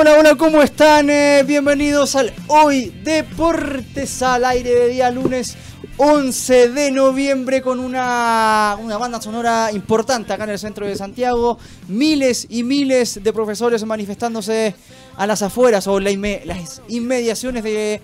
Hola, hola, ¿cómo están? Eh, bienvenidos al Hoy Deportes al aire de día lunes 11 de noviembre con una, una banda sonora importante acá en el centro de Santiago. Miles y miles de profesores manifestándose a las afueras o las inmediaciones de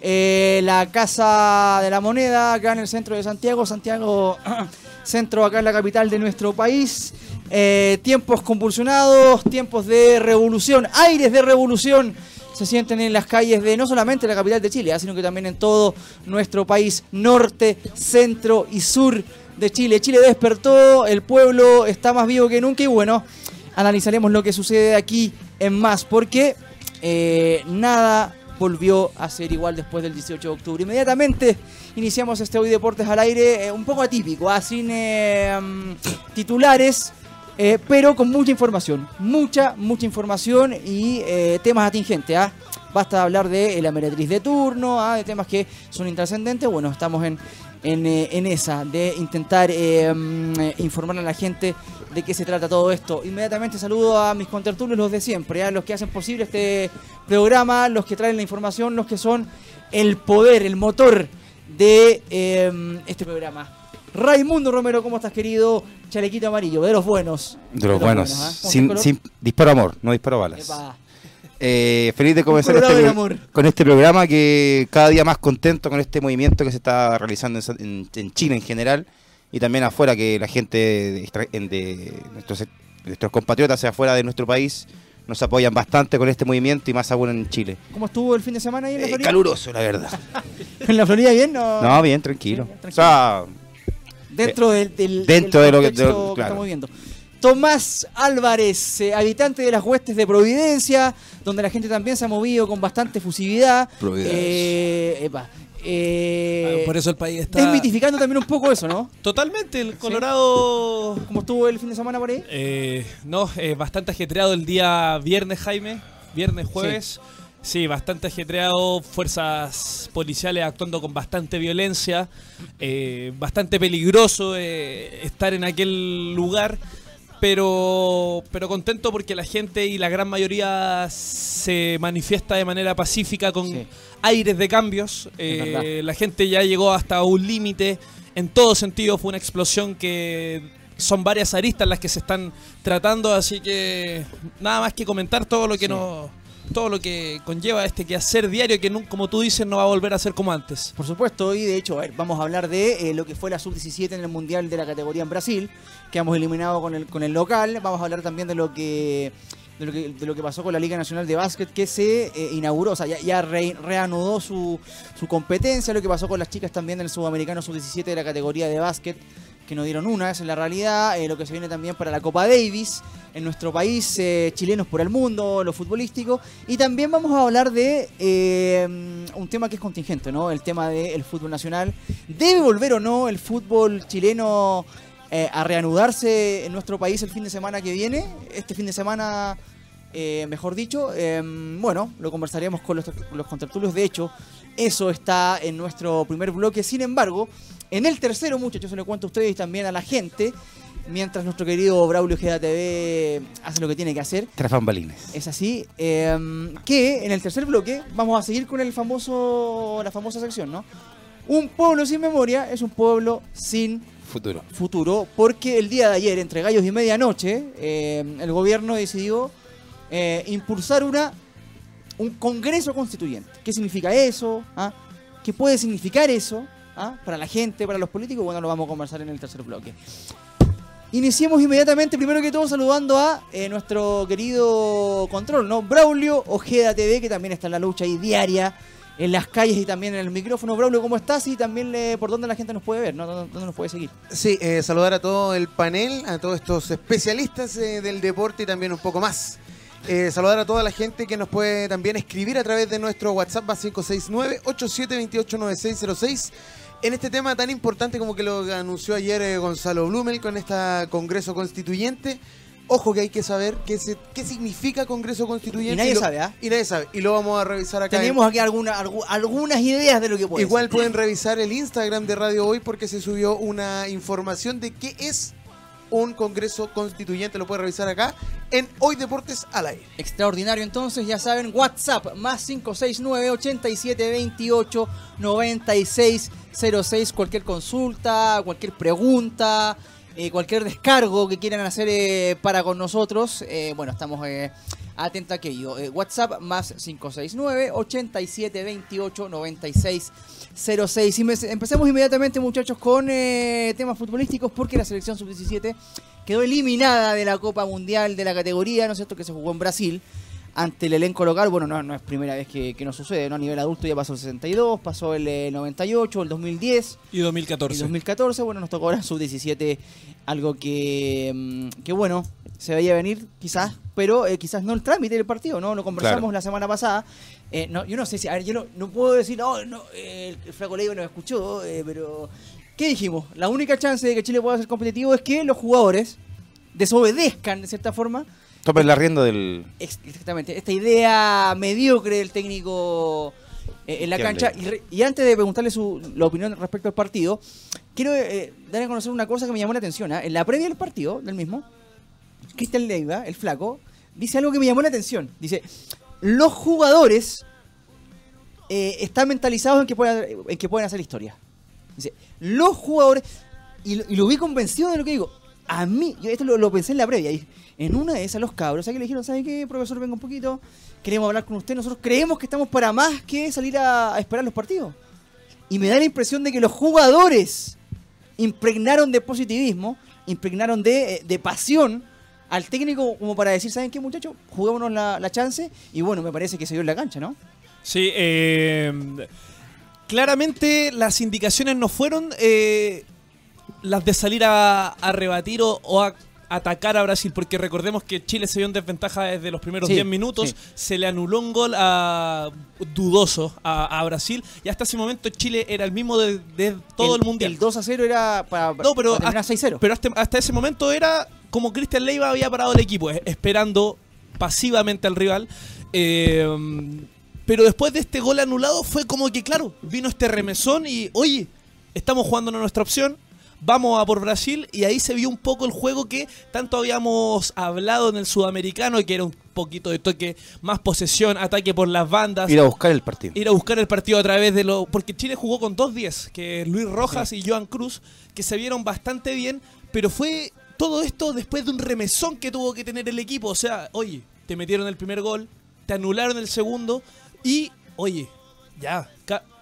eh, la Casa de la Moneda acá en el centro de Santiago. Santiago, centro acá en la capital de nuestro país. Eh, tiempos convulsionados, tiempos de revolución, aires de revolución se sienten en las calles de no solamente la capital de Chile, ah, sino que también en todo nuestro país, norte, centro y sur de Chile. Chile despertó, el pueblo está más vivo que nunca y bueno, analizaremos lo que sucede aquí en más, porque eh, nada volvió a ser igual después del 18 de octubre. Inmediatamente iniciamos este Hoy Deportes al aire, eh, un poco atípico, ¿ah? sin mm, titulares eh, pero con mucha información, mucha, mucha información y eh, temas atingentes. ¿ah? Basta hablar de la meretriz de turno, ¿ah? de temas que son intrascendentes. Bueno, estamos en, en, eh, esa, de intentar mm, informar a la gente de qué se trata todo esto. Inmediatamente saludo a mis contertulios, los de siempre, a ¿ah? los que hacen posible este programa, los que traen la información, los que son el poder, el motor de este programa. Raimundo Romero, ¿cómo estás, querido? Chalequito amarillo, de los buenos. De los, buenos. ¿ah? sin, sin, disparo amor, no disparo balas. Eh, feliz de comenzar este con este programa que cada día más contento con este movimiento que se está realizando en, Chile en general y también afuera que la gente de, nuestros, nuestros compatriotas sea afuera de nuestro país nos apoyan bastante con este movimiento y más aún en Chile. ¿Cómo estuvo el fin de semana ahí en la eh, Florida? caluroso, la verdad. ¿En la Florida bien? No, no bien, tranquilo. O sea, dentro del, del, dentro de lo que, estamos viendo. Tomás Álvarez, eh, habitante de las huestes de Providencia, donde la gente también se ha movido con bastante fusividad. Eh, eh, por eso el país está. Desmitificando también un poco eso, ¿no? Totalmente. El Colorado. ¿Cómo estuvo el fin de semana por ahí? Eh, no, bastante ajetreado el día viernes, Jaime. Viernes, jueves. Sí, bastante ajetreado, fuerzas policiales actuando con bastante violencia, eh, bastante peligroso eh, estar en aquel lugar, pero, pero contento porque la gente y la gran mayoría se manifiesta de manera pacífica con aires de cambios. Eh, la gente ya llegó hasta un límite, en todo sentido fue una explosión que son varias aristas las que se están tratando, así que nada más que comentar todo lo que nos todo lo que conlleva este quehacer diario que, como tú dices, no va a volver a ser como antes. Por supuesto, y de hecho, vamos a hablar de eh, lo que fue la sub-17 en el Mundial de la categoría en Brasil, que hemos eliminado con el, con el local. Vamos a hablar también de lo que de lo que, pasó con la Liga Nacional de Básquet que se eh, inauguró, o sea, ya, reanudó su, su competencia, lo que pasó con las chicas también del Sudamericano Sub-17 de la categoría de básquet que no dieron una, esa es la realidad. Eh, lo que se viene también para la Copa Davis en nuestro país, eh, chilenos por el mundo, lo futbolístico. Y también vamos a hablar de eh, un tema que es contingente, ¿no? El tema del fútbol nacional. ¿Debe volver o no el fútbol chileno a reanudarse en nuestro país el fin de semana que viene? Este fin de semana. mejor dicho, bueno, lo conversaremos con los, los. De hecho, eso está en nuestro primer bloque. Sin embargo, en el tercero, muchachos, se lo cuento a ustedes y también a la gente, mientras nuestro querido Braulio TV hace lo que tiene que hacer. Tras bambalines. Es así. Em, que en el tercer bloque vamos a seguir con el famoso, la famosa sección, ¿no? Un pueblo sin memoria es un pueblo sin futuro. Futuro, porque el día de ayer, entre gallos y medianoche, em, el gobierno decidió eh, impulsar una un congreso constituyente. ¿Qué significa eso? ¿Ah? ¿Qué puede significar eso? ¿Ah? Para la gente, para los políticos, bueno, lo vamos a conversar en el tercer bloque. Iniciemos inmediatamente, primero que todo, saludando a eh, nuestro querido control, ¿no? Braulio Ojeda TV, que también está en la lucha ahí diaria, en las calles y también en el micrófono. Braulio, ¿cómo estás? Y también por dónde la gente nos puede ver, ¿no? ¿Dónde nos puede seguir? Sí, eh, saludar a todo el panel, a todos estos especialistas eh, del deporte y también un poco más. saludar a toda la gente que nos puede también escribir a través de nuestro WhatsApp 569 8728 9606 en este tema tan importante como que lo anunció ayer eh, Gonzalo Blumel con este Congreso Constituyente. Ojo que hay que saber qué, qué significa Congreso Constituyente. Y nadie sabe, ¿ah? Y nadie sabe. Y lo vamos a revisar acá. Tenemos aquí alguna, algunas ideas de lo que puede Igual pueden revisar el Instagram de Radio Hoy porque se subió una información de qué es un congreso constituyente. Lo puede revisar acá en Hoy Deportes al aire. Extraordinario, entonces, ya saben, WhatsApp más 569 8728 9606. Cualquier consulta, cualquier pregunta. Eh, cualquier descargo que quieran hacer eh, para con nosotros, eh, bueno, estamos atentos a aquello. WhatsApp más 569 8728 9606. Y empecemos inmediatamente, muchachos, con temas futbolísticos, porque la selección sub-17 quedó eliminada de la Copa Mundial de la categoría, ¿no es cierto?, que se jugó en Brasil ante el elenco local, bueno, no, no es primera vez que, nos sucede, ¿no? A nivel adulto ya pasó el 62, pasó el 98, eh, el 2010. Y 2014. Y 2014, bueno, nos tocó ahora sub-17, algo que, mm, que, bueno, se veía venir quizás, pero eh, quizás no el trámite del partido, ¿no? Lo conversamos la semana pasada. Eh, no, yo no sé si, a ver, yo no, puedo decir, no, no el, Flaco Leiva no escuchó, pero... ¿Qué dijimos? La única chance de que Chile pueda ser competitivo es que los jugadores desobedezcan, de cierta forma, Tope la rienda del. Exactamente. Esta idea mediocre del técnico eh, en la cancha. Y, antes de preguntarle su, la opinión respecto al partido, quiero eh, dar a conocer una cosa que me llamó la atención. ¿ah? En la previa del partido, del mismo, Cristian Leiva, el flaco, dice algo que me llamó la atención. Dice: Los jugadores eh, están mentalizados en que, pueden, en que pueden hacer historia. Dice: Los jugadores. Y, lo vi convencido de lo que digo. A mí, yo esto lo, lo pensé en la previa. Y, en una de esas los cabros, que le dijeron, ¿sabe qué, profesor? Venga un poquito, queremos hablar con usted, nosotros creemos que estamos para más que salir a, esperar los partidos. Y me da la impresión de que los jugadores impregnaron de positivismo, impregnaron de, eh, pasión al técnico como para decir, ¿saben qué muchachos? Juguémonos la, chance y bueno, me parece que se dio en la cancha, ¿no? Sí, eh, claramente las indicaciones no fueron eh, las de salir a, rebatir o, a atacar a Brasil, porque recordemos que Chile se vio en desventaja desde los primeros 10 minutos, se le anuló un gol a, dudoso a, Brasil, y hasta ese momento Chile era el mismo de, todo el, Mundial. El 2 a 0 era para, no, pero hasta, 6-0. Pero hasta, ese momento era como Cristian Leiva había parado el equipo, esperando pasivamente al rival. Eh, pero después de este gol anulado fue como que, claro, vino este remesón y, oye, estamos jugando en nuestra opción, vamos a por Brasil y ahí se vio un poco el juego que tanto habíamos hablado en el sudamericano, que era un poquito de toque, más posesión, ataque por las bandas. Ir a buscar el partido. Ir a buscar el partido a través de lo... Porque Chile jugó con dos 10, que Luis Rojas y Joan Cruz, que se vieron bastante bien, pero fue todo esto después de un remesón que tuvo que tener el equipo. O sea, oye, te metieron el primer gol, te anularon el segundo y, oye, ya,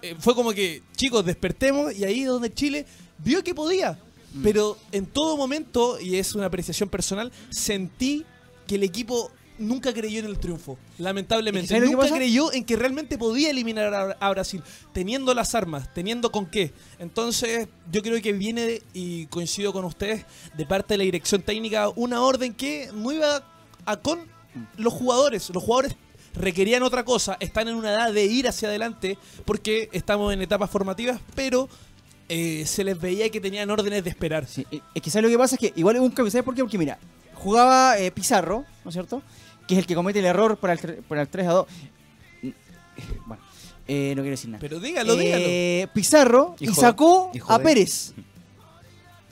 eh, fue como que, chicos, despertemos y ahí es donde Chile vio que podía. Mm. Pero en todo momento, y es una apreciación personal, sentí que el equipo nunca creyó en el triunfo. Lamentablemente. Nunca creyó en que realmente podía eliminar a, Brasil, teniendo las armas, teniendo con qué. Entonces, yo creo que viene, y coincido con ustedes, de parte de la dirección técnica, una orden que no iba a con los jugadores. Los jugadores requerían otra cosa, están en una edad de ir hacia adelante porque estamos en etapas formativas, pero eh, se les veía que tenían órdenes de esperar. Sí, eh, es que lo que pasa es que igual es un cambio. ¿Sabes por qué? Porque mira, jugaba eh, Pizarro, ¿no es cierto? Que es el que comete el error para el, el 3 a 2. Bueno, no quiero decir nada. Pero dígalo, dígalo. Pizarro y sacó a Pérez.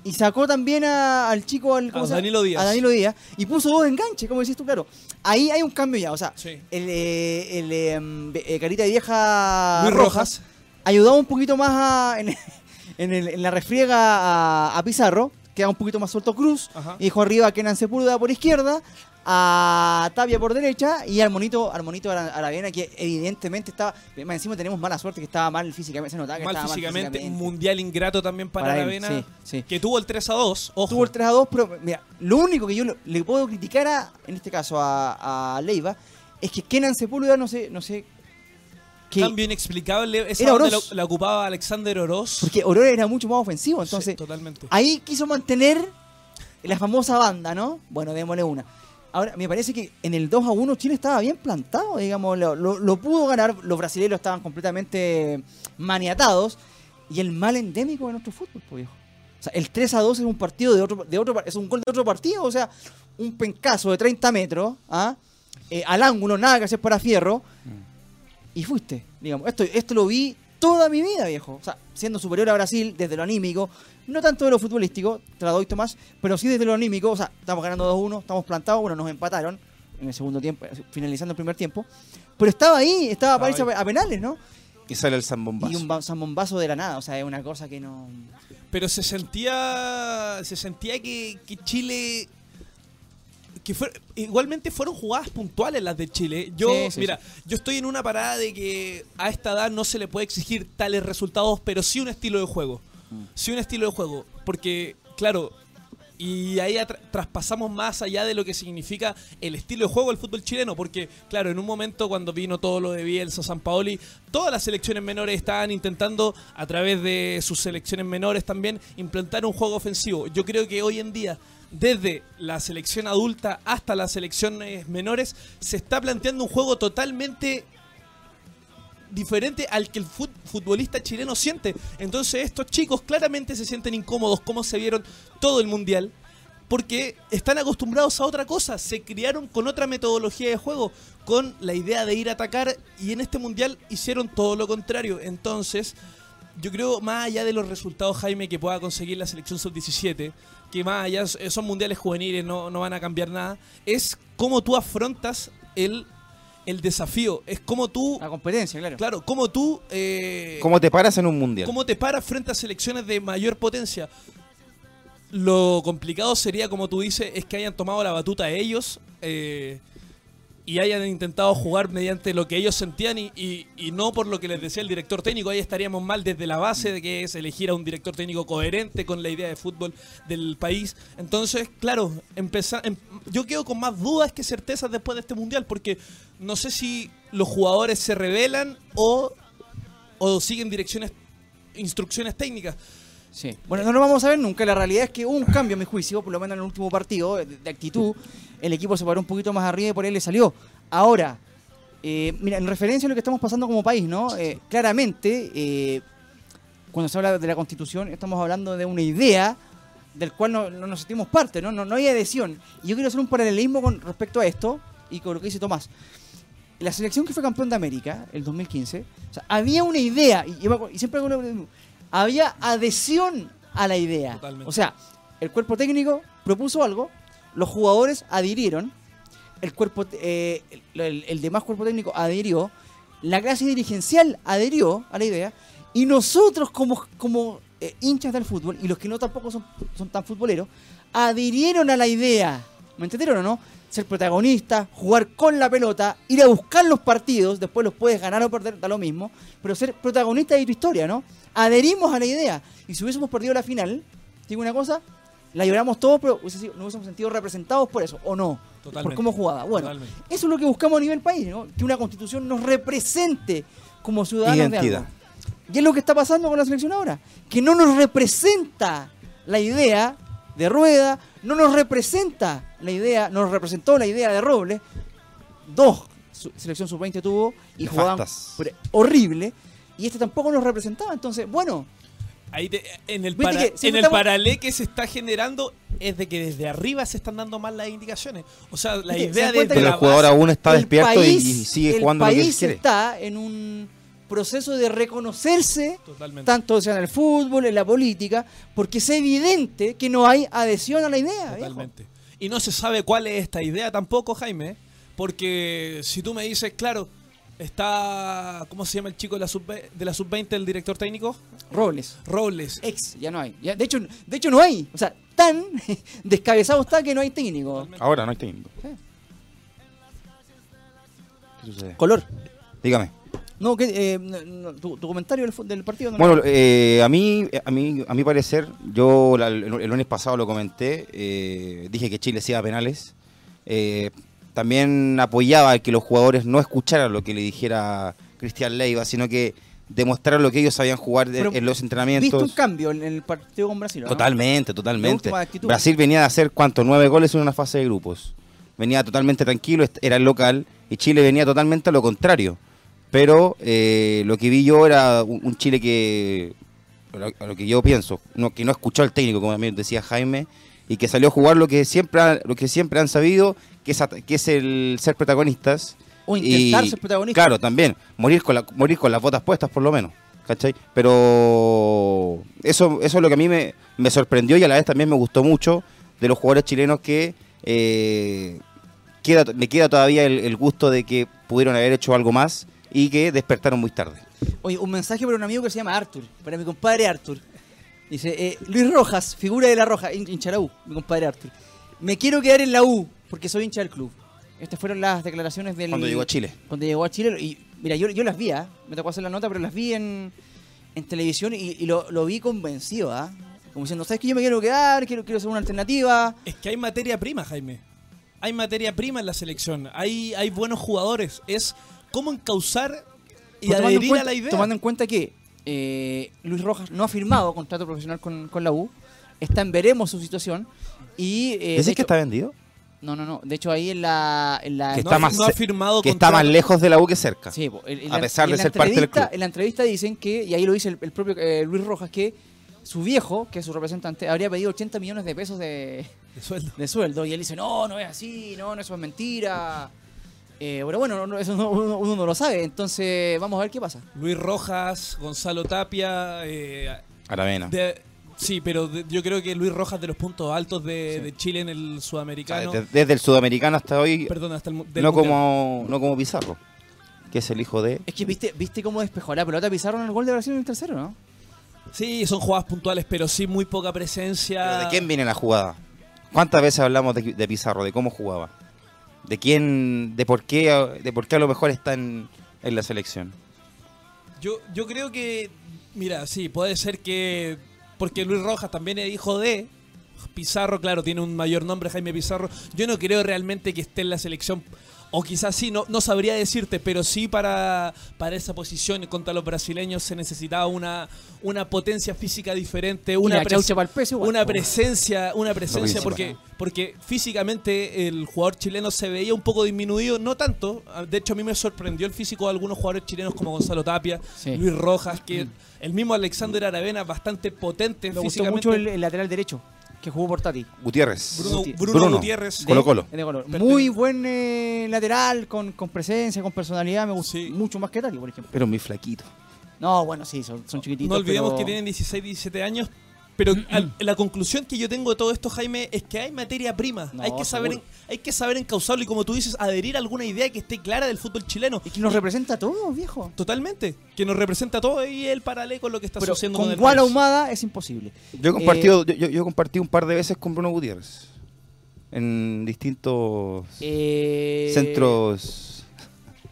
Y sacó también al chico, al, a, Danilo Díaz. a Danilo Díaz. Y puso dos enganches, como decís tú, claro. Ahí hay un cambio ya. O sea, el, el em, Carita de Vieja Luis Rojas, ayudaba un poquito más a, en, la refriega a, Pizarro, queda un poquito más suelto Cruz, y dejó arriba a Kenan Sepúlveda por izquierda, a Tapia por derecha y al monito, al monito Aravena que evidentemente estaba, más encima tenemos mala suerte que estaba mal físicamente, se notaba que mal, estaba físicamente, mal físicamente, mundial ingrato también para, Aravena, que tuvo el 3 a 2, ojo. Tuvo el 3 a 2, pero mira, lo único que yo le puedo criticar en este caso a, Leiva es que Kenan Sepúlveda no sé, no sé tan bien explicable. Esa era la, ocupaba Alexander Oroz. Porque Oroz era mucho más ofensivo, entonces. totalmente. Ahí quiso mantener la famosa banda, ¿no? Bueno, démosle una. Ahora, me parece que en el 2 a 1 Chile estaba bien plantado, digamos, lo, pudo ganar, los brasileños estaban completamente maniatados, y el mal endémico de nuestro fútbol, pues viejo. O sea, el 3 a 2 es un partido de otro, de otro es un gol de otro partido, o sea, un pencazo de 30 metros, ¿ah? Eh, al ángulo, nada que hacer para fierro, y fuiste, digamos. Esto, esto lo vi toda mi vida, viejo. O sea, siendo superior a Brasil desde lo anímico, no tanto de lo futbolístico, te la doy Tomás, pero sí desde lo anímico. O sea, estamos ganando 2-1, estamos plantados, bueno, nos empataron en el segundo tiempo, finalizando el primer tiempo. Pero estaba ahí, estaba para irse a penales, ¿no? Y sale el zambombazo. Y un zambombazo de la nada, o sea, es una cosa que no... Pero se sentía, se sentía que, que Chile que fue, igualmente fueron jugadas puntuales las de Chile. Yo, mira, yo estoy en una parada de que a esta edad no se le puede exigir tales resultados, pero sí un estilo de juego. Mm. Sí un estilo de juego. Porque, claro, y ahí traspasamos más allá de lo que significa el estilo de juego del fútbol chileno, porque claro, en un momento cuando vino todo lo de Bielsa, San Paoli, todas las selecciones menores estaban intentando a través de sus selecciones menores también implantar un juego ofensivo. Yo creo que hoy en día desde la selección adulta hasta las selecciones menores, se está planteando un juego totalmente diferente al que el futbolista chileno siente. Entonces estos chicos claramente se sienten incómodos como se vieron todo el mundial. Porque están acostumbrados a otra cosa, se criaron con otra metodología de juego, con la idea de ir a atacar y en este mundial hicieron todo lo contrario. Entonces, yo creo, más allá de los resultados, Jaime, que pueda conseguir la selección sub-17, que más allá son mundiales juveniles, no, no van a cambiar nada, es cómo tú afrontas el el desafío. Es como tú. La competencia, claro. Claro, como tú. Eh, ¿Cómo te paras en un mundial? ¿Cómo te paras frente a selecciones de mayor potencia? Lo complicado sería, como tú dices, es que hayan tomado la batuta ellos. Eh, y hayan intentado jugar mediante lo que ellos sentían y, y, no por lo que les decía el director técnico. Ahí estaríamos mal desde la base de que es elegir a un director técnico coherente con la idea de fútbol del país. Entonces, claro, empezar, em, yo quedo con más dudas que certezas después de este mundial porque no sé si los jugadores se rebelan o, o siguen direcciones, instrucciones técnicas. Sí. Bueno, no lo vamos a ver nunca. La realidad es que hubo un cambio, a mi juicio, por lo menos en el último partido, de, actitud. El equipo se paró un poquito más arriba y por ahí le salió. Ahora, eh, mira, en referencia a lo que estamos pasando como país, ¿no? Eh, claramente, eh, cuando se habla de la constitución, estamos hablando de una idea del cual no, nos sentimos parte, ¿no? ¿no? No hay adhesión. Y yo quiero hacer un paralelismo con respecto a esto y con lo que dice Tomás. La selección que fue campeón de América, el 2015, o sea, había una idea, y, y siempre hago lo había adhesión a la idea. O sea, el cuerpo técnico propuso algo, los jugadores adhirieron, el cuerpo, eh, el, demás cuerpo técnico adhirió, la clase dirigencial adhirió a la idea, y nosotros como, como eh, hinchas del fútbol, y los que no tampoco son, son tan futboleros, adhirieron a la idea. ¿Me entendieron o no? Ser protagonista, jugar con la pelota, ir a buscar los partidos, después los puedes ganar o perder, da lo mismo, pero ser protagonista de tu historia, ¿no? adherimos a la idea. Y si hubiésemos perdido la final, digo una cosa, la lloramos todos, pero nos hubiésemos sentido representados por eso, ¿o no? Por cómo jugaba. Bueno, eso es lo que buscamos a nivel país, ¿no? Que una constitución nos represente como ciudadanos de algo. Y es lo que está pasando con la selección ahora, que no nos representa la idea de Rueda, no nos representa la idea, nos representó la idea de Robles. Dos selección sub-20 tuvo y jugaban horrible y este tampoco nos representaba. Entonces, bueno. Ahí en el, en el paralé que se está generando es de que desde arriba se están dando mal las indicaciones. O sea, la idea de que el jugador aún está despierto y, sigue jugando lo que quiere. está en un proceso de reconocerse, tanto sea en el fútbol, en la política, porque es evidente que no hay adhesión a la idea. Totalmente. Y no se sabe cuál es esta idea tampoco, Jaime, porque si tú me dices, claro, Está, ¿cómo se llama el chico de la sub-20, de la sub el director técnico? Robles. Robles. Ex, ya no hay. de, hecho, de hecho, no hay. O sea, tan descabezado está que no hay técnico. Ahora no hay técnico. ¿Qué sucede? Color. Dígame. No, ¿qué, eh, tu, comentario del, partido. bueno, eh, a mí, a mí, a mi parecer, yo el, lunes pasado lo comenté, eh, dije que Chile sea penales. Eh, también apoyaba que los jugadores no escucharan lo que le dijera Cristian Leiva, sino que demostraran lo que ellos sabían jugar en los entrenamientos. ¿Viste un cambio en el partido con Brasil? Totalmente, totalmente. Brasil venía de hacer, ¿cuánto? Nueve goles en una fase de grupos. Venía totalmente tranquilo, era el local, y Chile venía totalmente a lo contrario. Pero eh, lo que vi yo era un, Chile que, a lo que yo pienso, no, que no escuchó al técnico, como también decía Jaime, y que salió a jugar lo que siempre, lo que siempre han sabido que es, que es el ser protagonistas. O intentar ser protagonistas. Claro, también. Morir con, la, morir con las botas puestas, por lo menos. ¿cachai? Pero eso, eso es lo que a mí me, sorprendió y a la vez también me gustó mucho de los jugadores chilenos que eh, queda, me queda todavía el, gusto de que pudieron haber hecho algo más y que despertaron muy tarde. Oye, un mensaje para un amigo que se llama Arthur, para mi compadre Arthur. Dice, eh, Luis Rojas, figura de la Roja, hincha la U, mi compadre Arthur. Me quiero quedar en la U porque soy hincha del club. Estas fueron las declaraciones del... Cuando llegó a Chile. Cuando llegó a Chile. Y mira, yo, yo las vi, ¿ah? me tocó hacer la nota, pero las vi en, en televisión y, lo, vi convencido, ¿ah? Como diciendo, ¿sabes que yo me quiero quedar? Quiero, quiero ser una alternativa. Es que hay materia prima, Jaime. Hay materia prima en la selección. Hay, hay buenos jugadores. Es cómo encauzar y pues adherir a la idea. Tomando en cuenta que eh, Luis Rojas no ha firmado contrato profesional con, con la U, está en veremos su situación. y eh, ¿Decís que está vendido? No, no, no. De hecho, ahí en la. En la que está más, no ha firmado que está más lejos de la U que cerca. Sí, a pesar de ser parte del club. En la entrevista dicen que, y ahí lo dice el, propio eh, Luis Rojas, que su viejo, que es su representante, habría pedido 80 millones de pesos de, sueldo. de sueldo. Y él dice: No, no es así, no, no, eso es mentira. Eh, pero bueno, eso uno, no lo sabe. Entonces, vamos a ver qué pasa. Luis Rojas, Gonzalo Tapia. Eh, Aravena. Sí, pero yo creo que Luis Rojas de los puntos altos de, Chile en el sudamericano. desde, el sudamericano hasta hoy. Perdón, hasta el no como no como Pizarro, que es el hijo de. Es que viste viste cómo despejó la pelota Pizarro en el gol de Brasil en el tercero, ¿no? Sí, son jugadas puntuales, pero sí muy poca presencia. ¿De quién viene la jugada? ¿Cuántas veces hablamos de, Pizarro, de cómo jugaba? ¿De quién, de por qué, de por qué a lo mejor está en, en la selección? Yo, yo creo que, mira, sí, puede ser que porque Luis Rojas también es hijo de Pizarro, claro, tiene un mayor nombre, Jaime Pizarro. Yo no creo realmente que esté en la selección, o quizás sí, no, no sabría decirte, pero sí para, para esa posición contra los brasileños se necesitaba una, una potencia física diferente, una, una presencia, una presencia, porque, porque físicamente el jugador chileno se veía un poco disminuido, no tanto, de hecho a mí me sorprendió el físico de algunos jugadores chilenos como Gonzalo Tapia, Luis Rojas, que... Mm. El mismo Alexander Aravena, bastante potente Me gustó mucho el, lateral derecho que jugó por Tati. Gutiérrez. Bruno, Gutiérrez. Colo Colo. Muy buen eh, lateral, con, presencia, con personalidad. Me gustó mucho más que Tati, por ejemplo. Pero muy flaquito. No, bueno, sí, son, chiquititos. No olvidemos que tienen 16, 17 años, pero la conclusión que yo tengo de todo esto, Jaime, es que hay materia prima. hay, que saber, hay que saber encauzarlo y, como tú dices, adherir a alguna idea que esté clara del fútbol chileno. Y que nos representa a todos, viejo. Totalmente. Que nos representa a todos y el paralelo con lo que está sucediendo con, con el Ahumada es imposible. Yo he, compartido, eh, yo, yo, compartí un par de veces con Bruno Gutiérrez. En distintos eh, centros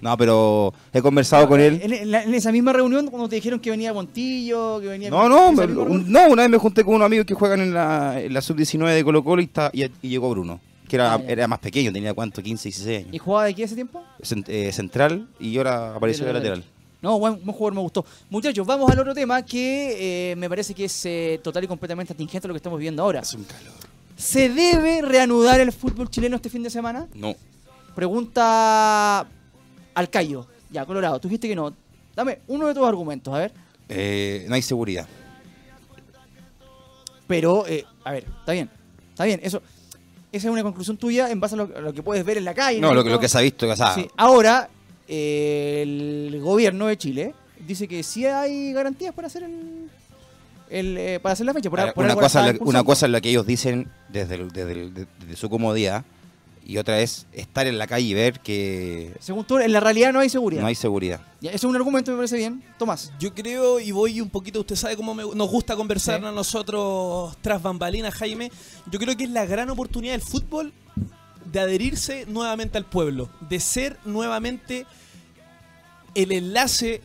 no, pero he conversado con él. En, esa misma reunión, cuando te dijeron que venía Montillo, que venía. No, no, no, una vez me junté con unos amigos que juegan en la, la sub-19 de Colo-Colo y, y, llegó Bruno. Que era, ah, era más pequeño, tenía cuánto, 15, 16 años. ¿Y jugaba de qué ese tiempo? Eh, central y ahora apareció de lateral. No, buen, jugador, me gustó. Muchachos, vamos al otro tema que eh, me parece que es eh, total y completamente atingente a lo que estamos viendo ahora. Es un calor. ¿Se debe reanudar el fútbol chileno este fin de semana? No. Pregunta Alcayo, ya, Colorado, tú dijiste que no. Dame uno de tus argumentos, a ver. Eh, no hay seguridad. Pero, eh, a ver, está bien, está bien, eso. Esa es una conclusión tuya en base a lo, que puedes ver en la calle. No, lo, que se ha visto, que sí. Ahora, eh, el gobierno de Chile dice que sí hay garantías para hacer el, para hacer la fecha. una, cosa, una cosa es lo que ellos dicen desde, desde su comodidad y otra es estar en la calle y ver que... Según tú, en la realidad no hay seguridad. No hay seguridad. Ya, eso es un argumento que me parece bien. Tomás. Yo creo, y voy un poquito, usted sabe cómo nos gusta conversar a nosotros tras bambalinas, Jaime. Yo creo que es la gran oportunidad del fútbol de adherirse nuevamente al pueblo, de ser nuevamente el enlace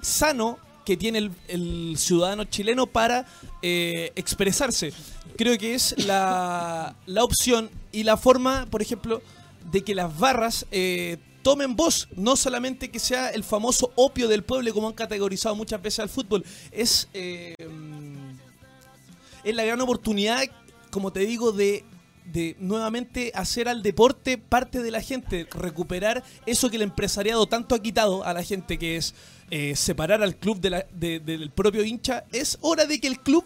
sano que tiene el, ciudadano chileno para eh, expresarse. Creo que es la, opción y la forma, por ejemplo, de que las barras eh, tomen voz, no solamente que sea el famoso opio del pueblo como han categorizado muchas veces al fútbol, es, eh, es la gran oportunidad, como te digo, de, de nuevamente hacer al deporte parte de la gente, recuperar eso que el empresariado tanto ha quitado a la gente, que es eh, separar al club del propio hincha, es hora de que el club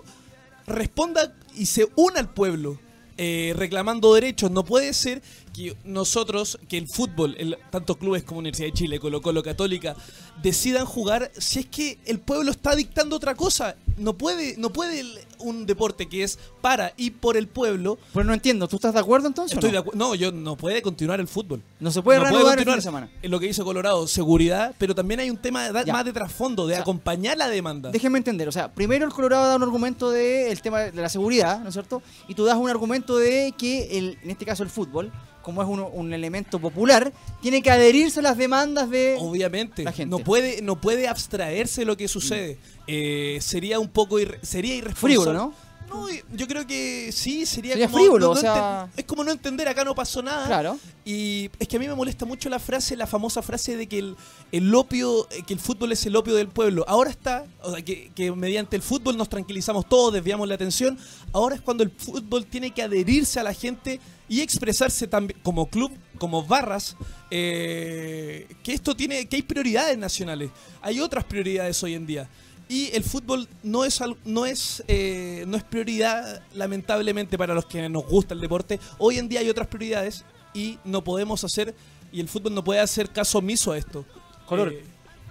responda y se una al pueblo. eh, reclamando derechos. No puede ser que nosotros, que el fútbol, el, tanto clubes como Universidad de Chile, Colo Colo Católica, decidan jugar si es que el pueblo está dictando otra cosa. No puede, no puede un deporte que es para y por el pueblo. Pues no entiendo, ¿tú estás de acuerdo entonces? Estoy no? no, yo no puede continuar el fútbol. No se puede reanudar el fin de semana. En lo que hizo Colorado, seguridad, pero también hay un tema más de trasfondo, de acompañar la demanda. Déjenme entender, o sea, primero el Colorado da un argumento del tema de la seguridad, ¿no es cierto? Y tú das un argumento de que, el, en este caso el fútbol, como es un, elemento popular, tiene que adherirse a las demandas de Obviamente, la gente. No puede, no puede abstraerse de lo que sucede. Eh, sería un poco sería irresponsable. ¿no? No, yo creo que sí, sería, como, frívolo, o sea... es como no entender, acá no pasó nada. Claro. Y es que a mí me molesta mucho la frase, la famosa frase de que el, el opio, eh, que el fútbol es el opio del pueblo. Ahora está, o sea, que, que mediante el fútbol nos tranquilizamos todos, desviamos la atención. Ahora es cuando el fútbol tiene que adherirse a la gente y expresarse también como club, como barras, eh, que esto tiene, que hay prioridades nacionales, hay otras prioridades hoy en día. Y el fútbol no es no es eh, no es prioridad lamentablemente para los que nos gusta el deporte. Hoy en día hay otras prioridades y no podemos hacer y el fútbol no puede hacer caso omiso a esto. Color. Eh,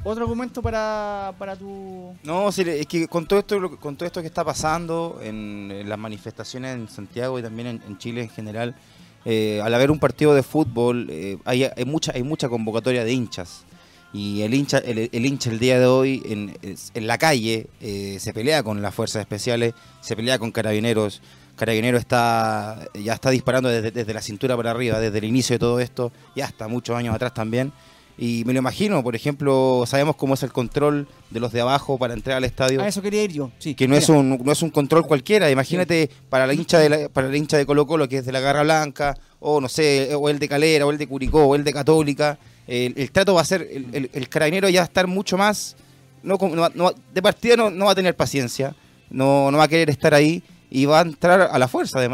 ¿Otro argumento para, para tu...? No, es que con todo esto, con todo esto que está pasando en, las manifestaciones en Santiago y también en, Chile en general, eh, al haber un partido de fútbol eh, hay, hay, mucha, hay mucha convocatoria de hinchas. Y el hincha el, hincha el día de hoy en, en la calle eh, se pelea con las fuerzas especiales, se pelea con carabineros. Carabinero está ya está disparando desde, desde la cintura para arriba, desde el inicio de todo esto, ya hasta muchos años atrás también. Y me lo imagino, por ejemplo, sabemos cómo es el control de los de abajo para entrar al estadio. A eso quería ir yo, sí. Que no es un no es un control cualquiera. Imagínate para la hincha de para la hincha de Colo Colo que es de la Garra Blanca o no sé, o el de Calera, o el de Curicó, o el de Católica. El, trato va a ser el, el, carabinero ya va a estar mucho más no, de partida no, no va a tener paciencia, no, no va a querer estar ahí y va a entrar a la fuerza de,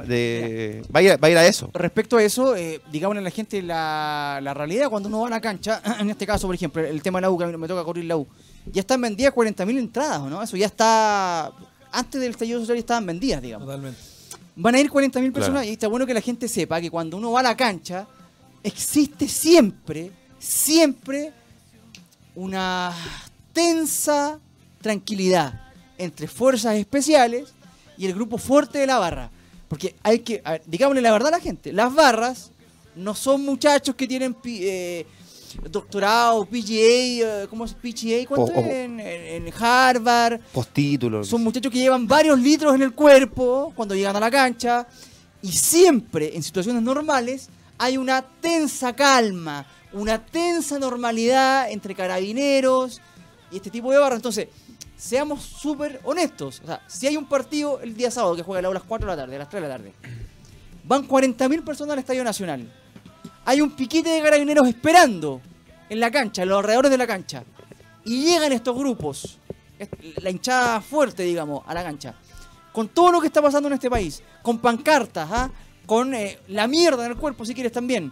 va, a ir, va, a ir, a eso. Respecto a eso, eh, digámosle a la gente la, la, realidad cuando uno va a la cancha, en este caso, por ejemplo, el tema de la U, que a mí me toca correr la U, ya están vendidas 40.000 entradas, ¿no? Eso ya está, antes del estallido social ya estaban vendidas, digamos. Totalmente. Van a ir 40.000 personas y está bueno que la gente sepa que cuando uno va a la cancha, existe siempre, siempre una tensa tranquilidad entre fuerzas especiales y el grupo fuerte de la barra. Porque hay que, digámosle la verdad a la gente, las barras no son muchachos que tienen eh, doctorado, PGA, eh, ¿cómo es PGA? ¿Cuánto es? En, Harvard. Postítulos. Son muchachos que llevan varios litros en el cuerpo cuando llegan a la cancha y siempre en situaciones normales hay una tensa calma, una tensa normalidad entre carabineros y este tipo de barras. Entonces, seamos súper honestos. O sea, si hay un partido el día sábado que juega a las 4 de la tarde, a las 3 de la tarde, van 40.000 personas al Estadio Nacional. Hay un piquete de carabineros esperando en la cancha, en los alrededores de la cancha. Y llegan estos grupos, la hinchada fuerte, digamos, a la cancha. Con todo lo que está pasando en este país, con pancartas, ¿ah? con eh, la mierda en el cuerpo, si quieres también.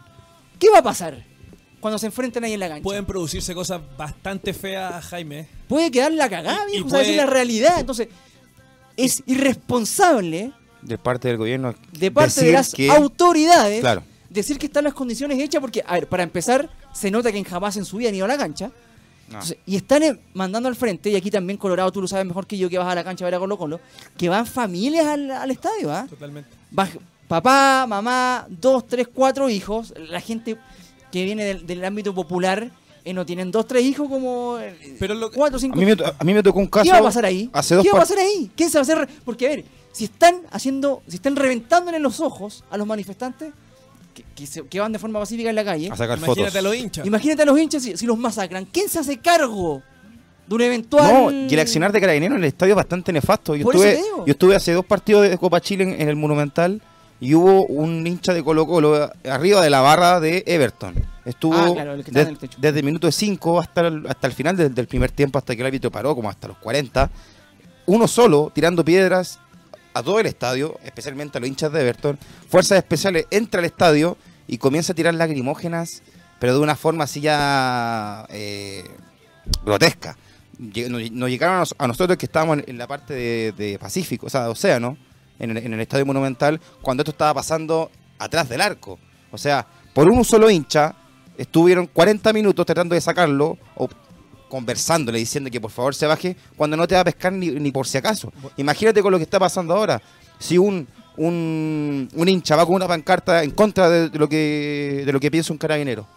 ¿Qué va a pasar? cuando se enfrenten ahí en la cancha. Pueden producirse cosas bastante feas, Jaime. Puede quedar la cagada, viejo, o la realidad. Entonces, es irresponsable. De parte del gobierno. De parte de las autoridades. Decir que están las condiciones hechas, porque, a ver, para empezar, se nota que en jamás en su vida han ido a la cancha. y están eh, mandando al frente, y aquí también Colorado, tú lo sabes mejor que yo que vas a la cancha a ver a Colo Colo, que van familias al, estadio, ¿ah? Totalmente. papá, mamá, dos, tres, cuatro hijos, la gente que viene del, ámbito popular eh, no tienen dos, tres hijos como eh, Pero cuatro, cinco. A mí, me, a mí me tocó un caso. ¿Qué va a pasar ahí? ¿Qué va a pasar ahí? ¿Quién se va a hacer? Porque a ver, si están haciendo, si están reventándole los ojos a los manifestantes que, van de forma pacífica en la calle. A sacar Imagínate a los hinchas. Imagínate a los hinchas si, los masacran. ¿Quién se hace cargo? De un eventual. No, y el accionar de carabineros en el estadio es bastante nefasto. Yo, estuve, yo estuve hace dos partidos de Copa Chile en el Monumental y hubo un hincha de Colo Colo arriba de la barra de Everton. Estuvo ah, desde el minuto 5 hasta el, hasta el final del, primer tiempo, hasta que el árbitro paró, como hasta los 40. Uno solo, tirando piedras a todo el estadio, especialmente a los hinchas de Everton. Fuerzas especiales entra al estadio y comienza a tirar lagrimógenas, pero de una forma así ya eh, grotesca. Nos, llegaron a nosotros que estábamos en la parte de, Pacífico, o sea, de Océano en el, Estadio Monumental cuando esto estaba pasando atrás del arco. O sea, por un solo hincha estuvieron 40 minutos tratando de sacarlo conversándole, diciendo que por favor se baje, cuando no te va a pescar ni, por si acaso. Imagínate con lo que está pasando ahora. Si un, un, hincha va con una pancarta en contra de, lo, que, de lo que piensa un carabinero,